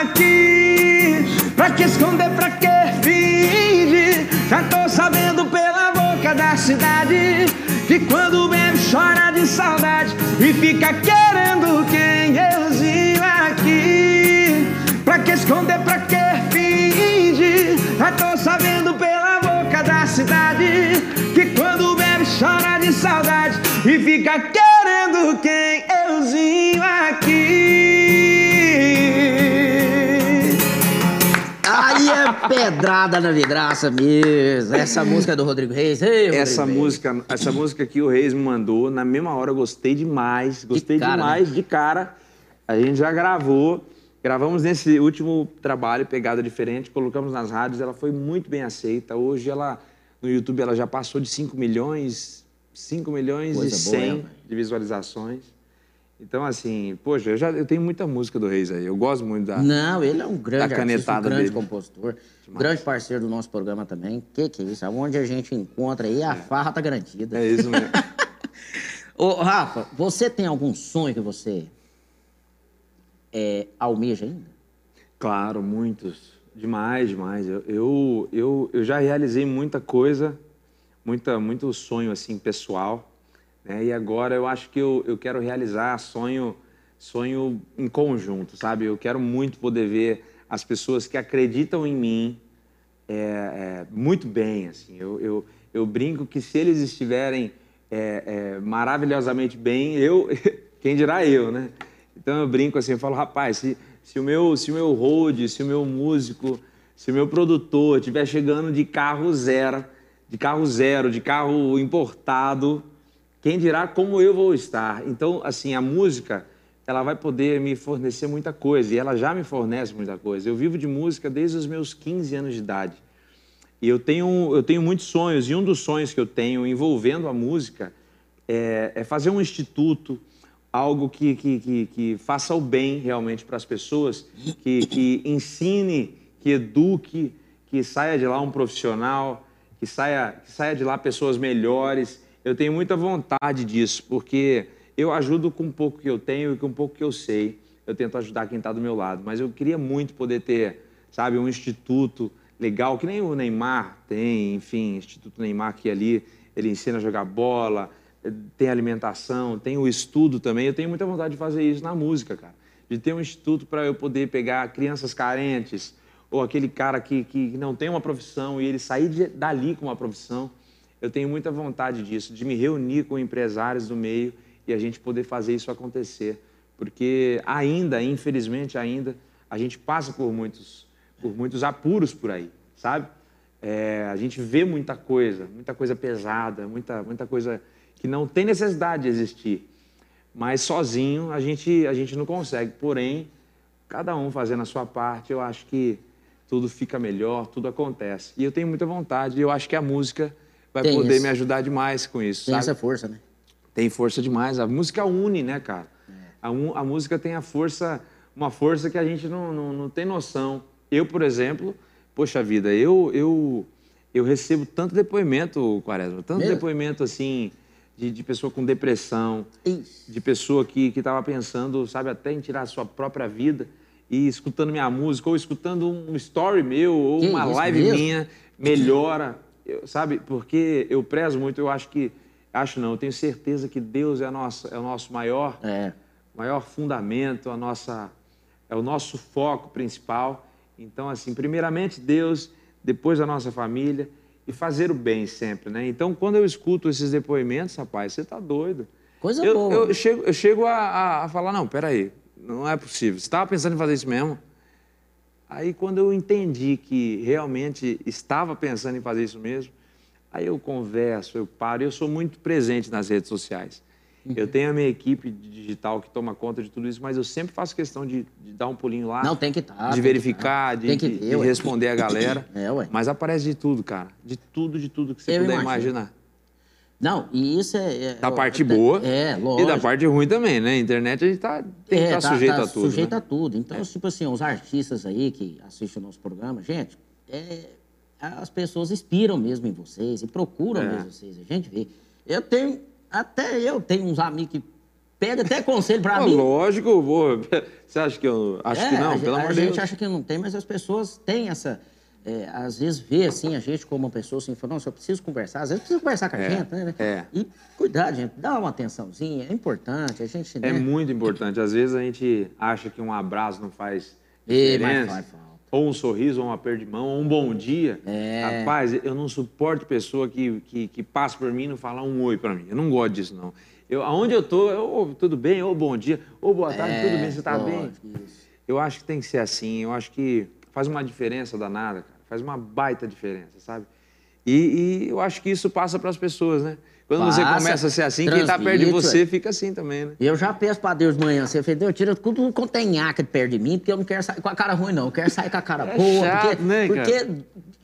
aqui, pra que esconder, pra que fingir? Já tô sabendo pela boca da cidade que quando bebe chora de saudade e fica querendo quem euzinho aqui. Pra que esconder, pra cidade que quando bebe chora de saudade e fica querendo quem euzinho aqui. Aí é pedrada na vidraça mesmo. Essa música é do Rodrigo Reis. Ei, Rodrigo Essa Reis. música, essa música que o Reis me mandou, na mesma hora eu gostei demais, gostei cara, demais de cara. A gente já gravou, gravamos nesse último trabalho, Pegada Diferente, colocamos nas rádios, ela foi muito bem aceita. Hoje ela, no YouTube, ela já passou de 5 milhões, 5 milhões Coisa e boa, 100 hein? de visualizações. Então, assim, poxa, eu, já, eu tenho muita música do Reis aí, eu gosto muito da... Não, ele é um grande artista, um grande dele. compositor, grande parceiro do nosso programa também. Que que é isso? Aonde a gente encontra aí, a farra tá garantida. É isso mesmo. Ô, Rafa, você tem algum sonho que você é, almeja ainda? Claro, muitos. Demais, demais. Eu, eu, eu, eu já realizei muita coisa, muita, muito sonho assim pessoal. Né? E agora eu acho que eu, eu quero realizar sonho, sonho em conjunto, sabe? Eu quero muito poder ver as pessoas que acreditam em mim é, é, muito bem. Assim. Eu, eu, eu brinco que se eles estiverem é, é, maravilhosamente bem, eu, quem dirá eu, né? Então eu brinco assim, eu falo, rapaz, se, se o meu, se o meu road, se o meu músico, se o meu produtor estiver chegando de carro zero, de carro zero, de carro importado, quem dirá como eu vou estar? Então, assim, a música, ela vai poder me fornecer muita coisa, e ela já me fornece muita coisa. Eu vivo de música desde os meus 15 anos de idade. E eu tenho, eu tenho muitos sonhos, e um dos sonhos que eu tenho envolvendo a música é, é fazer um instituto, algo que, que, que, que faça o bem realmente para as pessoas, que, que ensine, que eduque, que saia de lá um profissional, que saia, que saia de lá pessoas melhores. Eu tenho muita vontade disso, porque eu ajudo com um pouco que eu tenho e com um pouco que eu sei. Eu tento ajudar quem está do meu lado, mas eu queria muito poder ter, sabe, um instituto legal, que nem o Neymar tem, enfim, Instituto Neymar que ali ele ensina a jogar bola, tem alimentação, tem o estudo também. Eu tenho muita vontade de fazer isso na música, cara. De ter um instituto para eu poder pegar crianças carentes, ou aquele cara que, que não tem uma profissão e ele sair de, dali com uma profissão. Eu tenho muita vontade disso, de me reunir com empresários do meio e a gente poder fazer isso acontecer. Porque ainda, infelizmente, ainda, a gente passa por muitos, por muitos apuros por aí, sabe? É, a gente vê muita coisa, muita coisa pesada, muita, muita coisa que não tem necessidade de existir. Mas sozinho a gente, a gente não consegue. Porém, cada um fazendo a sua parte, eu acho que tudo fica melhor, tudo acontece. E eu tenho muita vontade, e eu acho que a música vai Tem poder isso. me ajudar demais com isso. Tem sabe? essa força, né? Tem força demais. A música une, né, cara? A, mu- a música tem a força, uma força que a gente não, não, não tem noção. Eu, por exemplo, poxa vida, eu, eu, eu recebo tanto depoimento, Quaresma, tanto Mesmo? depoimento assim, de, de pessoa com depressão, Ixi. de pessoa que estava pensando, sabe, até em tirar a sua própria vida e escutando minha música, ou escutando um story meu, ou Que uma isso live mesmo? minha, melhora, eu- sabe? Porque eu prezo muito, eu acho que, acho não, eu tenho certeza que Deus é, nossa, é o nosso maior É. maior fundamento, a nossa, é o nosso foco principal. Então, assim, primeiramente Deus, depois a nossa família e fazer o bem sempre, né? Então, quando eu escuto esses depoimentos, rapaz, você tá doido. Coisa eu, boa. Eu chego, eu chego a, a- a falar, não, peraí, não é possível. Você estava pensando em fazer isso mesmo? Aí, quando eu entendi que realmente estava pensando em fazer isso mesmo, aí eu converso, eu paro. Eu sou muito presente nas redes sociais. Eu tenho a minha equipe digital que toma conta de tudo isso, mas eu sempre faço questão de, de dar um pulinho lá, Não, tem que estar. de verificar, de, Tem que de- ver, de responder a galera. É, ué. Mas aparece de tudo, cara. De tudo, de tudo que você Eu puder imagino. imaginar. Não, e isso é. é Da parte é- boa É, e lógico. da parte ruim também, né? A internet a gente tá, tem que É, tá sujeito tá a tudo. Sujeito né? a tudo. Então, tipo assim, os artistas aí que assistem o nosso programa, gente, é, as pessoas inspiram mesmo em vocês e procuram É. mesmo vocês. A gente vê. Eu tenho, até eu tenho uns amigos que pedem até conselho pra Pô, mim. lógico, vou. Você acha que eu. Acho É, que a não, gente- pelo amor A de gente Deus. acha que não tem, mas as pessoas têm essa. é, às vezes vê assim a gente como uma pessoa assim, fala, nossa, eu preciso conversar, às vezes precisa conversar com a É, gente, né? é. E cuidado, gente, dá uma atençãozinha, é importante, a gente, né? É muito importante. Às vezes a gente acha que um abraço não faz Ê, mas diferença. faz falta. Ou um sorriso, ou um aperto de mão, ou um bom dia. É. Rapaz, eu não suporto pessoa que, que, que passa por mim e não fala um oi pra mim. Eu não gosto disso, não. Eu, aonde eu tô, eu, ô, tudo bem, ou bom dia, ou boa tarde, tudo bem, você tá bem? É, isso. Eu acho que tem que ser assim. Eu acho que faz uma diferença danada, cara. Faz uma baita diferença, sabe? E, e eu acho que isso passa para as pessoas, né? Quando você Passa, começa a ser assim, quem tá perto de você fica assim também, né? Eu já peço pra Deus de manhã, você fala, Deus, tira tudo quanto tem nhaca de perto de mim, porque eu não quero sair com a cara ruim, não. Eu quero sair com a cara É boa. chato, porque, né, porque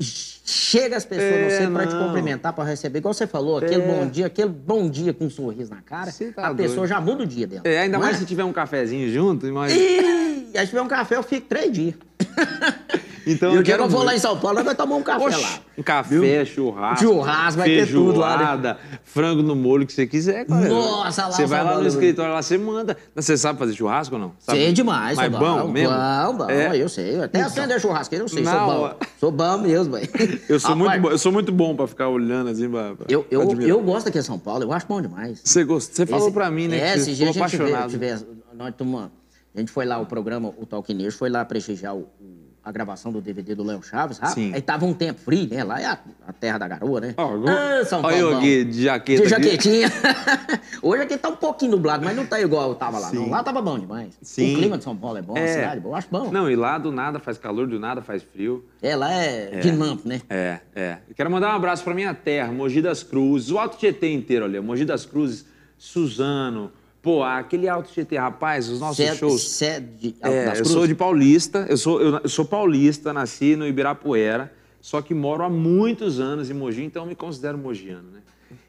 chega as pessoas É, não sei, pra te cumprimentar, pra receber. Igual você falou, aquele É. bom dia, aquele bom dia com um sorriso na cara, Você tá a pessoa doido. já muda o dia dela. É, ainda mais é? se tiver um cafezinho junto, mas... Ih, aí se tiver um café, eu fico três dias. Então e eu que quero eu vou lá em. São Paulo, vamos tomar um café Oxe, lá. um café, churrasco, Churrasco, vai ter tudo lá, né? frango no molho que você quiser. cara. Nossa, lá Você vai lá no escritório, lá você manda. Você sabe fazer churrasco ou não? Sabe? Sei demais, Mas sou bom, mesmo? Bom, bom, É. eu sei. Até acender churrasqueira, eu sei, Na sou bom. Sou bom mesmo, velho. Eu sou, muito bom, eu sou muito bom pra ficar olhando assim, pra, pra Eu, eu, admirar. eu gosto aqui em São Paulo, eu acho bom demais. Você, gost... você falou pra mim, né? É, que esse dia a gente apaixonado. tive- nós toma- a gente foi lá, o programa, o Talquinejo, foi lá prestigiar o- o- a gravação do DVD do Léo Chaves. Ah, Sim. Aí tava um tempo frio, né? Lá é a, a terra da garoa, né? Ó, Ah, São Olha eu aqui de jaqueta. De jaquetinha. Hoje aqui tá um pouquinho nublado, mas não tá igual eu tava lá. Não. Sim. Lá tava bom demais. Sim. O clima de São Paulo é bom, a É. cidade é boa. Eu acho bom. Não, e lá do nada faz calor, do nada faz frio. É, lá é, dinâmico, né? É, é. Eu quero mandar um abraço pra minha terra, Mogi das Cruzes, o Alto Tietê inteiro ali, Mogi das Cruzes, Suzano, pô, aquele Alto Tietê, rapaz, os nossos é- shows. cê é É, eu sou de Paulista, eu sou, eu, eu sou paulista, nasci no Ibirapuera, só que moro há muitos anos em Mogi, então eu me considero mogiano, né?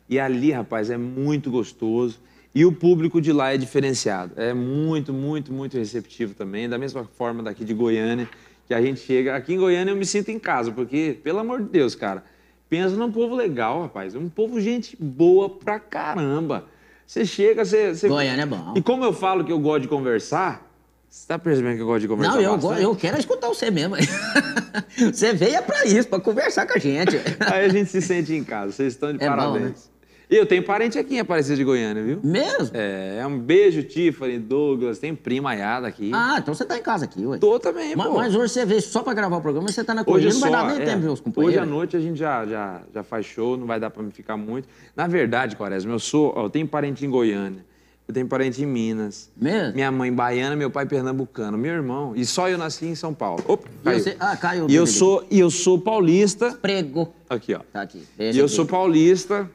E ali, rapaz, é muito gostoso. E o público de lá é diferenciado. É muito, muito, muito receptivo também. Da mesma forma daqui de Goiânia, que a gente chega. Aqui em Goiânia eu me sinto em casa, porque, pelo amor de Deus, cara, pensa num povo legal, rapaz. Um povo gente boa pra caramba. Você chega, você. você- Goiânia é bom. E como eu falo que eu gosto de conversar, você tá percebendo que eu gosto de conversar? Não, eu, go- eu quero escutar você mesmo. você veio é pra isso, pra conversar com a gente. Aí a gente se sente em casa. Vocês estão de É bom, parabéns. E eu tenho parente aqui em Aparecida de Goiânia, viu? Mesmo? É, é um beijo, Tiffany, Douglas, tem prima Ayada aqui. Ah, então você tá em casa aqui, ué. Tô também, mas, pô. mas hoje você veio só pra gravar o programa, você tá na corrida, não vai dar nem é, tempo ver os companheiros. Hoje à noite a gente já, já, já faz show, não vai dar pra me ficar muito. Na verdade, Quaresma, eu sou, ó, eu tenho parente em Goiânia, eu tenho parente em Minas. Mesmo? Minha mãe baiana, meu pai pernambucano, meu irmão. E só eu nasci em São Paulo. Opa, E caiu. você- ah, caiu E eu sou, e eu sou paulista. Pregou. Aqui, ó. Tá aqui. E eu sou paulista,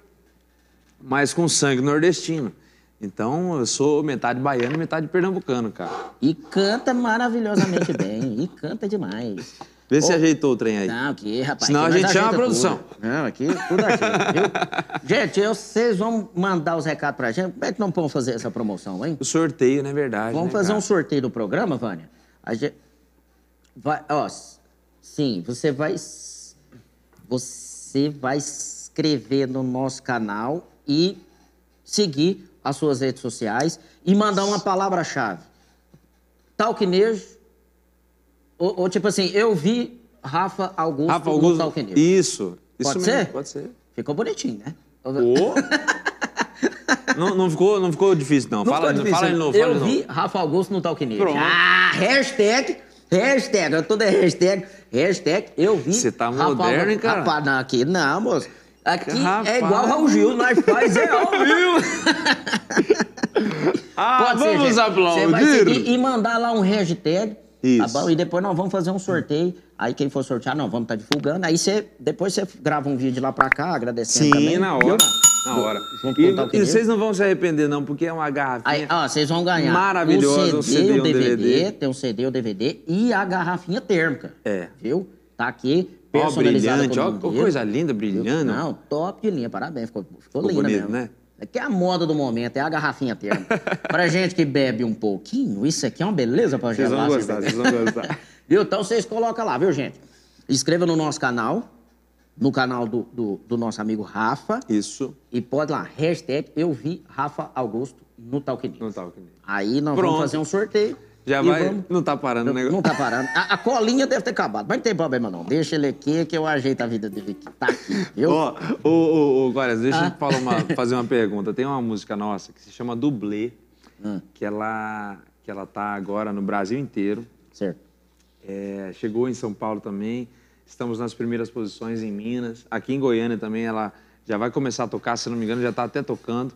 mas com sangue nordestino. Então, eu sou metade baiano e metade pernambucano, cara. E canta maravilhosamente bem. E canta demais. Vê se Ô, ajeitou o trem aí. Não, aqui, rapaz. Senão aqui a gente chama a produção. tudo. Não, aqui tudo ajeita, viu? Gente, eu- vocês vão mandar os recados pra gente. Como é que não vamos fazer essa promoção, hein? O sorteio, não é verdade. Vamos né, fazer um cara? sorteio do programa, Vânia? A gente vai, ó, sim, você vai você vai inscrever no nosso canal e seguir as suas redes sociais e mandar uma palavra-chave. Talquinejo. Ou, ou tipo assim, eu vi Rafa Augusto, Rafa no Augusto. Talquinejo. Isso. Isso Pode mesmo, ser? Pode ser. Ficou bonitinho, né? Ô. não, não, ficou, não ficou difícil, não. Não fala, difícil. fala de novo, Eu de novo. vi Rafa Augusto no Talquinejo. Pronto. Ah, hashtag, hashtag, eu tô de hashtag, hashtag, eu vi. Você tá Rafa moderno, Augusto. hein, cara? Rapaz, não, aqui não, moço. Aqui Rapaz. é igual Raul Gil, nós faz é ao vivo. Ah, Pode ser, vamos gente. Você vai aplaudir. seguir e mandar lá um hashtag. Isso. Tá bom? E depois nós vamos fazer um sorteio. Aí quem for sortear, nós vamos estar divulgando. Aí você, depois você grava um vídeo lá pra cá, agradecendo Sim, também. na hora. Na hora. E, e vocês não vão se arrepender, não, porque é uma garrafinha. Aí, ó, vocês vão ganhar Maravilhosa, um CD, CD, o um DVD, DVD. tem um CD, o DVD e a garrafinha térmica. É. Viu? Tá aqui, Ó, personalizada brilhante, ó, que modelo. coisa linda, brilhando. Não, top de linha, parabéns, ficou, ficou, Ficou linda bonito, mesmo. né? Aqui é a moda do momento, é a garrafinha térmica. pra gente que bebe um pouquinho, isso aqui é uma beleza pra Vocês gelar. vão gostar, vocês vão gostar. Viu? Então vocês colocam lá, viu, gente? Inscreva no nosso canal, no canal do, do, do nosso amigo Rafa, Isso. e pode lá, hashtag eu vi Rafa Augusto no Talk News. Não tá ok. Aí nós Pronto. vamos fazer um sorteio. Já e vai. vamos- Não tá parando o negócio. não tá parando. A, a colinha deve ter acabado, mas não tem problema não. Deixa ele aqui que eu ajeito a vida dele aqui. Tá aqui, viu? Ó, ô, ô, Guaras, deixa Ah. eu falar uma- fazer uma pergunta. Tem uma música nossa que se chama Dublê, Hum. que, ela, que ela tá agora no Brasil inteiro. Certo. É, chegou em São Paulo também. Estamos nas primeiras posições em Minas. Aqui em Goiânia também ela já vai começar a tocar, se não me engano, já está até tocando.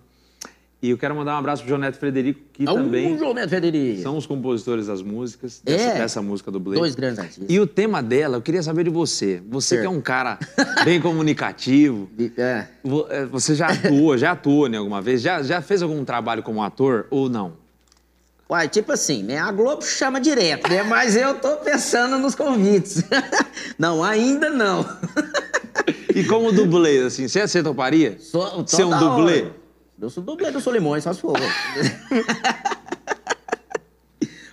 E eu quero mandar um abraço pro João Neto Frederico, que também Um João Neto Federico. são os compositores das músicas, dessa, É. dessa música do Blade. Dois grandes artistas. E o tema dela, eu queria saber de você. Você que é um cara bem comunicativo, É. é, você já atuou, já atuou né, alguma vez? Já, já fez algum trabalho como ator ou não? Uai, tipo assim, né? A Globo chama direto, né? Mas eu tô pensando nos convites. não, ainda não. E como dublê, assim, você, você toparia? Sou, Ser um dublê? hora. Eu sou dublê do Solimões, só se for.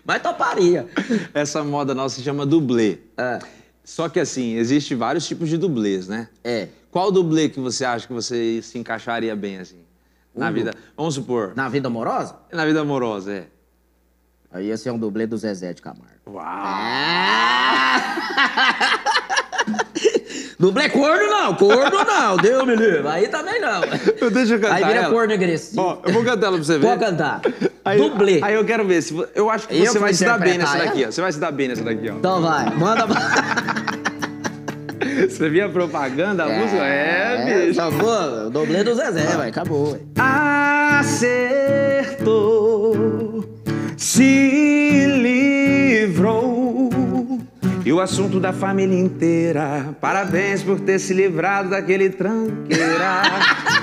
Mas toparia. Essa moda nossa se chama dublê. É. Só que assim, existe vários tipos de dublês, né? É. Qual dublê que você acha que você se encaixaria bem, assim? Na Um vida. Vamos supor. Na, Na vida amorosa? vida amorosa, é. Aí esse é um dublê do Zezé de Camargo. Uau! Dublê corno não, corno não, Deus me livre. Aí também não. Deixa eu cantar Aí vira ela. corno agressivo. Ó, eu vou cantar ela pra você ver. Pode cantar. Aí, dublê. Aí eu quero ver. Se, eu acho que Eu você vou vai se dar bem nessa daqui, ela? ó. Você vai se dar bem nessa daqui, ó. Então vai, manda. Você viu a propaganda, a música? É, bicho. Acabou, o dublê do Zezé, vai, acabou. ué. Acertou, se livrou. E o assunto da família inteira. Parabéns por ter se livrado daquele tranqueira.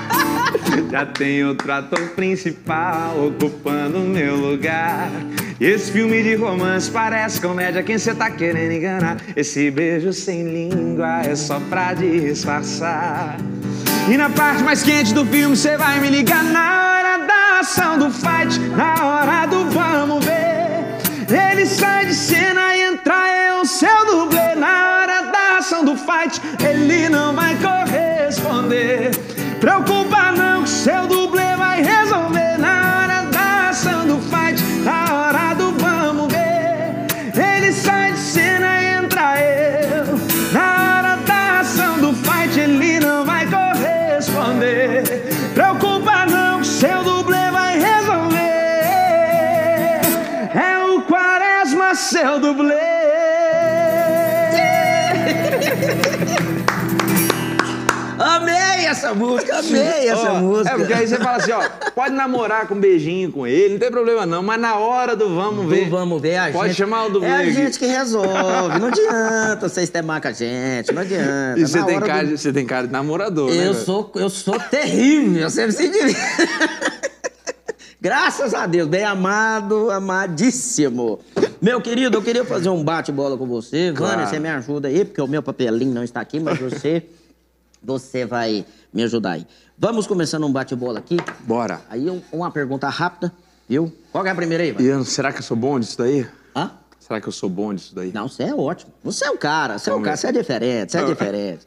Já tem outro ator principal ocupando o meu lugar. Esse filme de romance parece comédia. Quem cê tá querendo enganar? Esse beijo sem língua é só pra disfarçar. E na parte mais quente do filme cê vai me ligar na hora da ação do fight, na hora do vamos ver. Ele sai de cena e entra eu, seu dublê. Na hora da ação do fight, ele não vai corresponder. Preocupa não que seu dublê Quaresma, seu dublê. Amei essa música, amei essa Ó, música. É porque aí você fala assim, ó, pode namorar com um beijinho com ele, não tem problema não, mas na hora do vamos ver. Do vamos ver a Pode gente. chamar o dublê É a gente que resolve. Não adianta vocês temar com a gente. Não adianta. E você tem, cara, do- de- você tem cara de namorador, né? Eu sou, eu sou terrível. Você se divide. Graças a Deus, bem amado, amadíssimo. Meu querido, eu queria fazer um bate-bola com você. Claro. Vânia, você me ajuda aí, porque o meu papelinho não está aqui, mas você, você vai me ajudar aí. Vamos começando um bate-bola aqui. Bora. Aí um- uma pergunta rápida, viu? Qual é a primeira aí, E eu- será que eu sou bom disso daí? Hã? Será que eu sou bom disso daí? Não, você é ótimo. Você é o cara, você é o cara, você é diferente, você é diferente.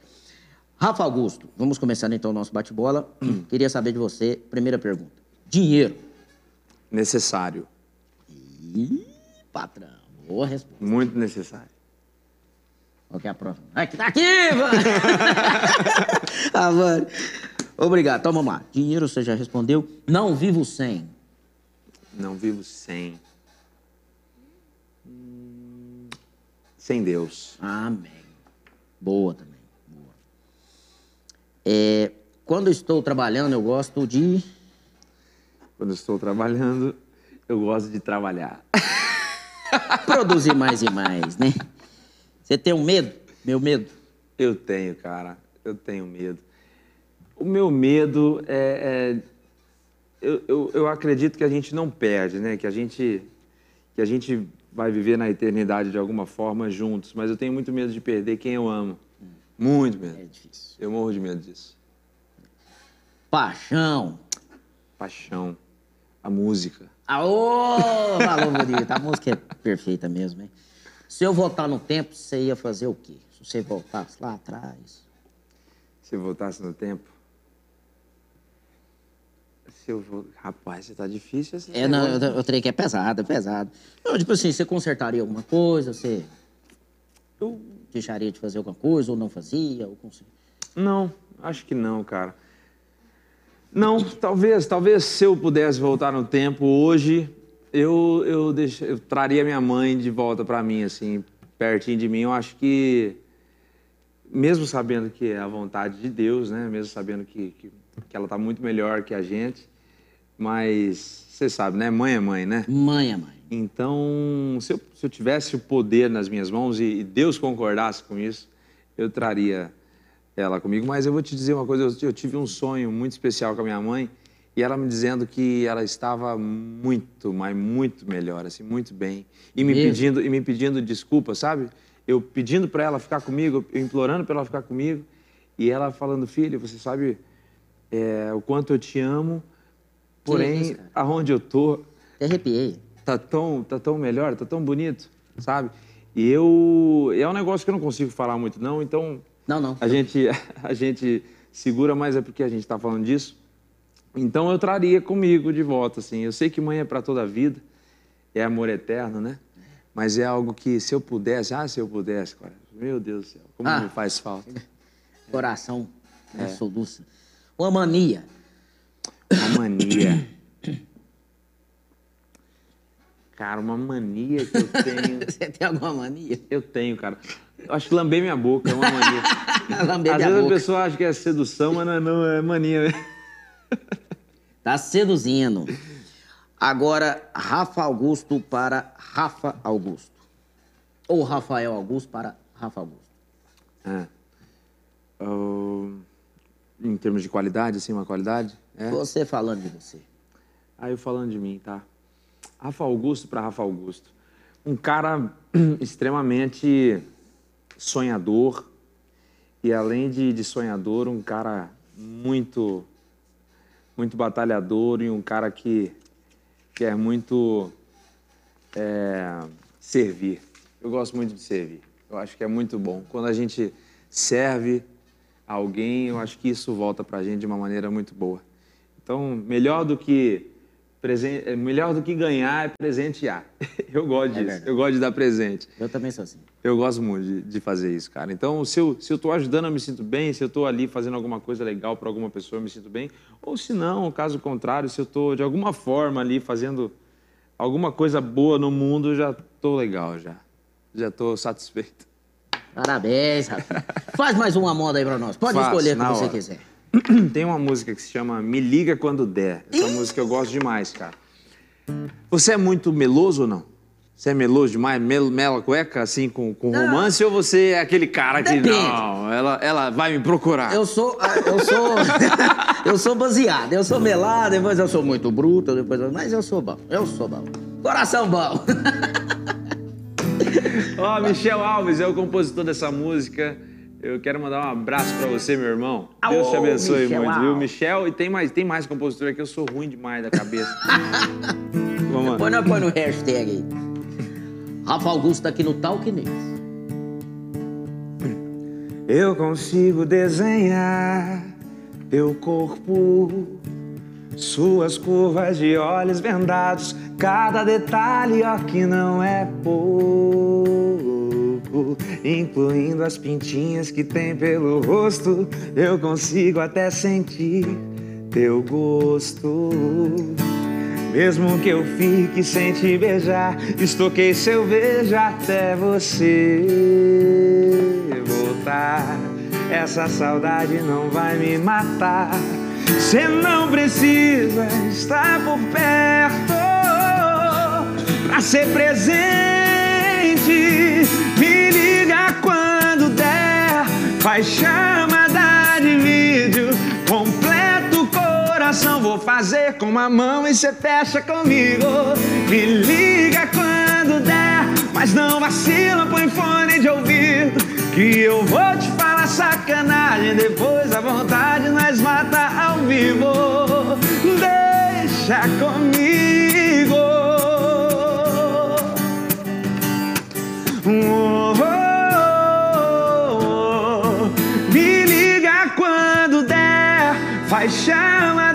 Rafa Augusto, vamos começar então o nosso bate-bola. Queria saber de você, primeira pergunta. Dinheiro. Necessário. Ih, patrão, boa resposta. Muito necessário. Qual que é a próxima? Aqui, tá aqui, mano! ah, mano. Obrigado, então vamos lá. Dinheiro você já respondeu. Não vivo sem. Não vivo sem. Sem Deus. Amém. Boa também. Boa. É, quando estou trabalhando, eu gosto de. Quando estou trabalhando, eu gosto de trabalhar. produzir mais e mais, né? Você tem um medo? Meu medo? Eu tenho, cara. Eu tenho medo. O meu medo é. é- eu, eu, eu acredito que a gente não perde, né? Que a gente, que a gente vai viver na eternidade de alguma forma juntos. Mas eu tenho muito medo de perder quem eu amo. Muito medo. É difícil. Eu morro de medo disso. Paixão. Paixão. A música. Aô, falou bonito. A música é perfeita mesmo, hein? Se eu voltar no tempo, você ia fazer o quê? Se você voltasse lá atrás. Se eu voltasse no tempo. Se eu vou. Rapaz, você tá difícil esse É, não, eu, eu que é pesado, é pesado. Não, tipo assim, você consertaria alguma coisa, você Eu- deixaria de fazer alguma coisa, ou não fazia, ou Não, acho que não, cara. Não, talvez, talvez se eu pudesse voltar no tempo hoje, eu eu, eu traria minha mãe de volta pra mim, assim, pertinho de mim. Eu acho que, mesmo sabendo que é a vontade de Deus, né? Mesmo sabendo que, que, que ela tá muito melhor que a gente, mas você sabe, né? Mãe é mãe, né? Mãe é mãe. Então, se eu, se eu tivesse o poder nas minhas mãos e, e Deus concordasse com isso, eu traria ela comigo. Mas eu vou te dizer uma coisa: eu, eu tive um sonho muito especial com a minha mãe e ela me dizendo que ela estava muito, mas muito melhor, assim, muito bem. E me pedindo e me pedindo desculpa, sabe? Eu pedindo para ela ficar comigo, eu implorando para ela ficar comigo e ela falando: filho, você sabe é, o quanto eu te amo, porém, cara? aonde eu tô, arrepiei. tá tão, tá tão melhor, tá tão bonito, sabe? E eu. É um negócio que eu não consigo falar muito, não, então Não, não. a gente, a gente segura, mas é porque a gente está falando disso. Então eu traria comigo de volta, assim. Eu sei que mãe é para toda a vida, é amor eterno, né? Mas é algo que se eu pudesse, ah, se eu pudesse, cara, meu Deus do céu, como Ah. me faz falta. Coração, né, soluça. Uma mania. Uma mania. Cara, uma mania que eu tenho. Você tem alguma mania? Eu tenho, cara. Eu acho que lamber minha boca é uma mania. Lamber Às minha vezes a boca. pessoa acha que é sedução, mas não é, não, é mania. né? Tá seduzindo. Agora, Rafa Augusto para Rafa Augusto. Ou Rafael Augusto para Rafa Augusto. É. Ahn, em termos de qualidade, assim, uma qualidade? É. Você falando de você. Aí eu falando de mim, tá? Rafa Augusto para Rafa Augusto. Um cara extremamente sonhador e além de, de sonhador, um cara muito muito batalhador e um cara que quer muito é, servir. Eu gosto muito de servir. Eu acho que é muito bom. Quando a gente serve alguém, eu acho que isso volta pra gente de uma maneira muito boa. Então, melhor do que presen- é, melhor do que ganhar é presentear. Eu gosto disso. verdade. eu gosto de dar presente. Eu também sou assim. Eu gosto muito de, de fazer isso, cara. Então, se eu, se eu tô ajudando, eu me sinto bem. Se eu tô ali fazendo alguma coisa legal para alguma pessoa, eu me sinto bem. Ou se não, caso contrário, se eu tô de alguma forma ali fazendo alguma coisa boa no mundo, eu já tô legal já. Já tô satisfeito. Parabéns, Rafa. Faz mais uma moda aí pra nós. Pode Faço, escolher o que você hora. quiser. Tem uma música que se chama Me Liga Quando Der. Essa música eu gosto demais, cara. Você é muito meloso ou não? Você é meloso demais? Mel, mela cueca, assim, com, com romance? Ou você é aquele cara que, Depende. não, ela, ela vai me procurar? Eu sou. ah, Eu sou. eu sou baseado. Eu sou melado, depois eu sou muito bruto, depois eu- mas eu sou bom. Eu sou bom. Coração bom. Ó, Michel Alves é o compositor dessa música. Eu quero mandar um abraço pra você, meu irmão. Deus te abençoe Michel muito, viu? Michel, e tem mais, tem mais compositor aqui, eu sou ruim demais da cabeça. Vamos lá. Põe, na- põe no hashtag aí. Rafa Augusto tá aqui no Talk News. Eu consigo desenhar teu corpo, suas curvas de olhos vendados, cada detalhe, ó, que não é pouco, incluindo as pintinhas que tem pelo rosto. Eu consigo até sentir teu gosto. Mesmo que eu fique sem te beijar, estoquei seu beijo até você voltar. Essa saudade não vai me matar. Você não precisa estar por perto pra ser presente. Me liga quando der, faz chamada de vídeo coração vou fazer com uma mão e cê fecha comigo. Me liga quando der, mas não vacila, põe fone de ouvido. Que eu vou te falar sacanagem, depois a vontade nós mata ao vivo. Deixa comigo. Oh, oh, oh, Me liga quando der, faz chama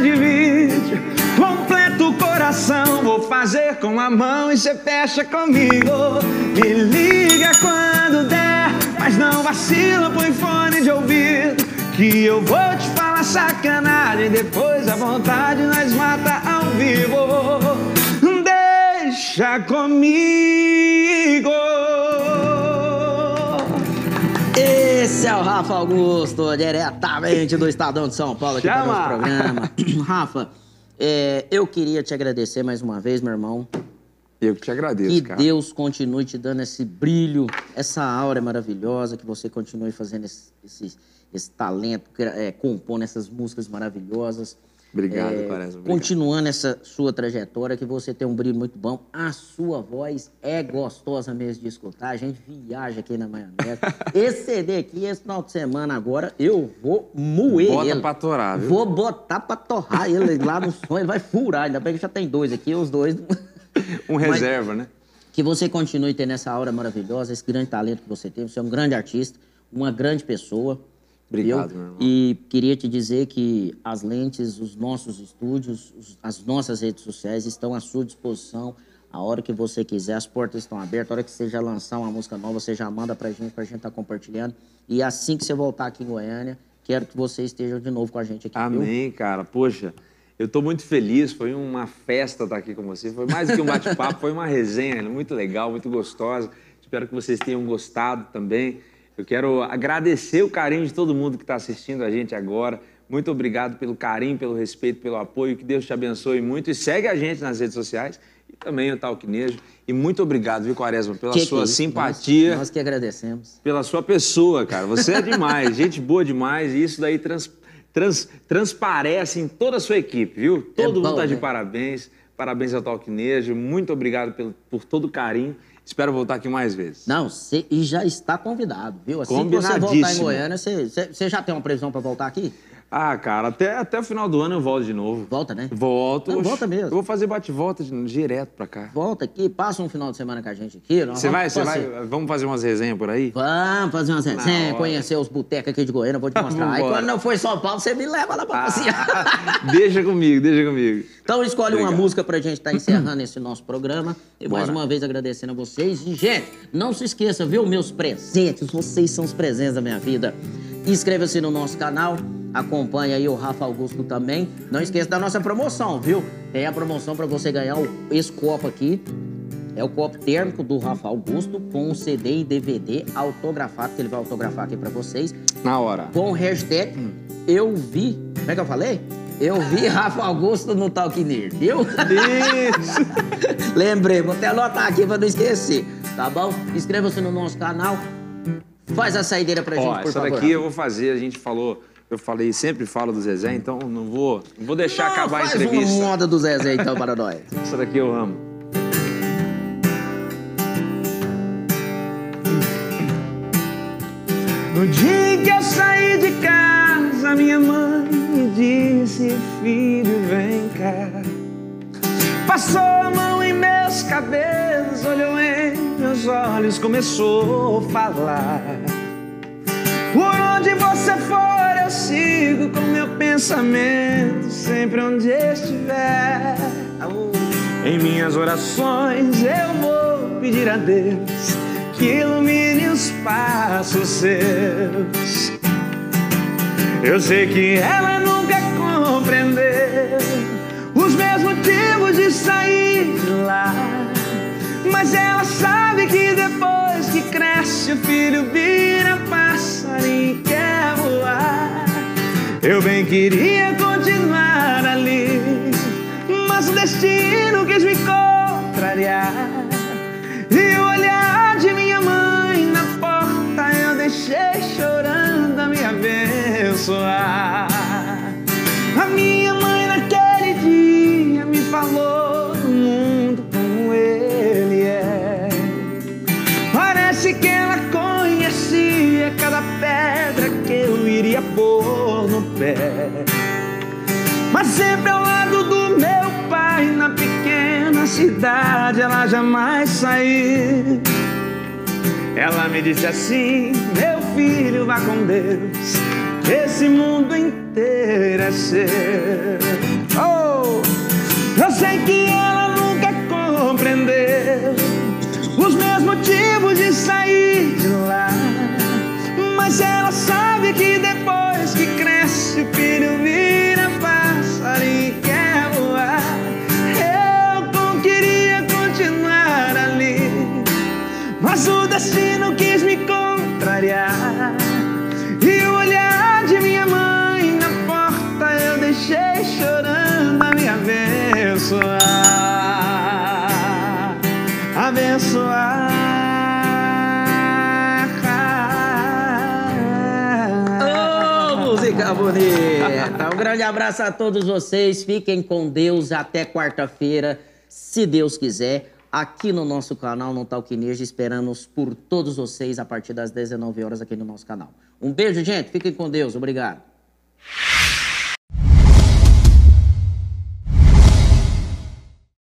de vídeo. Completo o coração, vou fazer com a mão e cê fecha comigo. Me liga quando der, mas não vacila, põe fone de ouvido. Que eu vou te falar sacanagem, depois a vontade nós mata ao vivo. Deixa comigo. Rafa Augusto, diretamente do Estadão de São Paulo, aqui Chama. para o nosso programa. Rafa, é, eu queria te agradecer mais uma vez, meu irmão. Eu que te agradeço, que cara. Que Deus continue te dando esse brilho, essa aura maravilhosa, que você continue fazendo esse, esse, esse talento, é, compondo essas músicas maravilhosas. Obrigado, é, Quaresma. Continuando essa sua trajetória, que você tem um brilho muito bom. A sua voz é gostosa mesmo de escutar. A gente viaja aqui na maionese. esse CD aqui, esse final de semana agora, eu vou moer Bota ele. pra torar, viu? Vou botar pra torrar ele lá no som. Ele vai furar. Ainda bem que já tem dois aqui, os dois... um reserva, Mas, né? Que você continue tendo essa aura maravilhosa, esse grande talento que você tem. Você é um grande artista, uma grande pessoa. Obrigado, meu irmão. E queria te dizer que as lentes, os nossos estúdios, as nossas redes sociais estão à sua disposição. A hora que você quiser, as portas estão abertas. A hora que você já lançar uma música nova, você já manda pra gente, pra gente estar tá compartilhando. E assim que você voltar aqui em Goiânia, quero que você esteja de novo com a gente aqui. Amém, viu? cara. Poxa, eu estou muito feliz. Foi uma festa estar aqui com você. Foi mais do que um bate-papo, foi uma resenha muito legal, muito gostosa. Espero que vocês tenham gostado também. Eu quero agradecer o carinho de todo mundo que está assistindo a gente agora. Muito obrigado pelo carinho, pelo respeito, pelo apoio. Que Deus te abençoe muito. E segue a gente nas redes sociais e também o Talquinejo. E muito obrigado, viu, Quaresma, pela que sua que é simpatia. Nós, nós, que agradecemos. Pela sua pessoa, cara. Você é demais, gente boa demais. E isso daí trans, trans, transparece em toda a sua equipe, viu? Todo é mundo está de né? parabéns. Parabéns ao Talquinejo. Muito obrigado pelo, por todo o carinho. Espero voltar aqui mais vezes. Não, cê, e já está convidado, viu? Assim que você voltar em Goiânia, você já tem uma previsão para voltar aqui? Ah, cara, até, até o final do ano eu volto de novo. Volta, né? Volto. Não, volta mesmo. Eu vou fazer bate-volta direto pra cá. Volta aqui, passa um final de semana com a gente aqui. Você vai, você vai, vamos fazer umas resenhas por aí? Vamos fazer umas resenhas, conhecer os botecos aqui de Goiânia, vou te mostrar. aí quando não for em São Paulo, você me leva lá pra ah, passear. deixa comigo, deixa comigo. Então escolhe Obrigado. uma música pra gente estar tá encerrando esse nosso programa. E Bora. mais uma vez agradecendo a vocês. E, gente, não se esqueça, viu, meus presentes. Vocês são os presentes da minha vida. Inscreva-se no nosso canal, acompanhe aí o Rafa Augusto também. Não esqueça da nossa promoção, viu? Tem a promoção para você ganhar esse copo aqui. É o copo térmico do Rafa Augusto com o CD e DVD autografado, que ele vai autografar aqui para vocês. Na hora. Com o hashtag Eu Vi. Como é que eu falei? Eu vi Rafa Augusto no Talk Nerd, viu? Isso! Lembrei, vou até anotar aqui para não esquecer, tá bom? Inscreva-se no nosso canal, Faz a saideira pra Ó, gente, por essa favor. Essa daqui eu vou fazer, a gente falou... Eu falei, sempre falo do Zezé, então não vou, não vou deixar não, acabar a entrevista. Faz uma moda do Zezé, então, para nós. Essa daqui eu amo. No dia que eu saí de casa, minha mãe me disse, filho, vem cá. Passou a mão em meus cabelos, olhou em meus olhos, começou a falar. Por onde você for, eu sigo com meu pensamento, sempre onde estiver. Em minhas orações eu vou pedir a Deus que ilumine os passos seus. Eu sei que ela nunca compreendeu os meus motivos de sair de lá. Mas ela sabe que depois que cresce o filho Eu bem queria continuar ali, mas o destino quis me contrariar. E o olhar de minha mãe na porta eu deixei chorando a me abençoar. Cidade ela jamais saiu. Ela me disse assim: Meu filho, vá com Deus, esse mundo inteiro é seu. Oh, eu sei que ela nunca compreendeu os meus motivos de sair de lá. Mas ela destino quis me contrariar. E o olhar de minha mãe na porta eu deixei chorando a me abençoar. Abençoar. Música bonita! Um grande abraço a todos vocês. Fiquem com Deus até quarta-feira, se Deus quiser. Aqui no nosso canal, no Talquineja, esperamos por todos vocês a partir das 19 horas aqui no nosso canal. Um beijo, gente. Fiquem com Deus. Obrigado.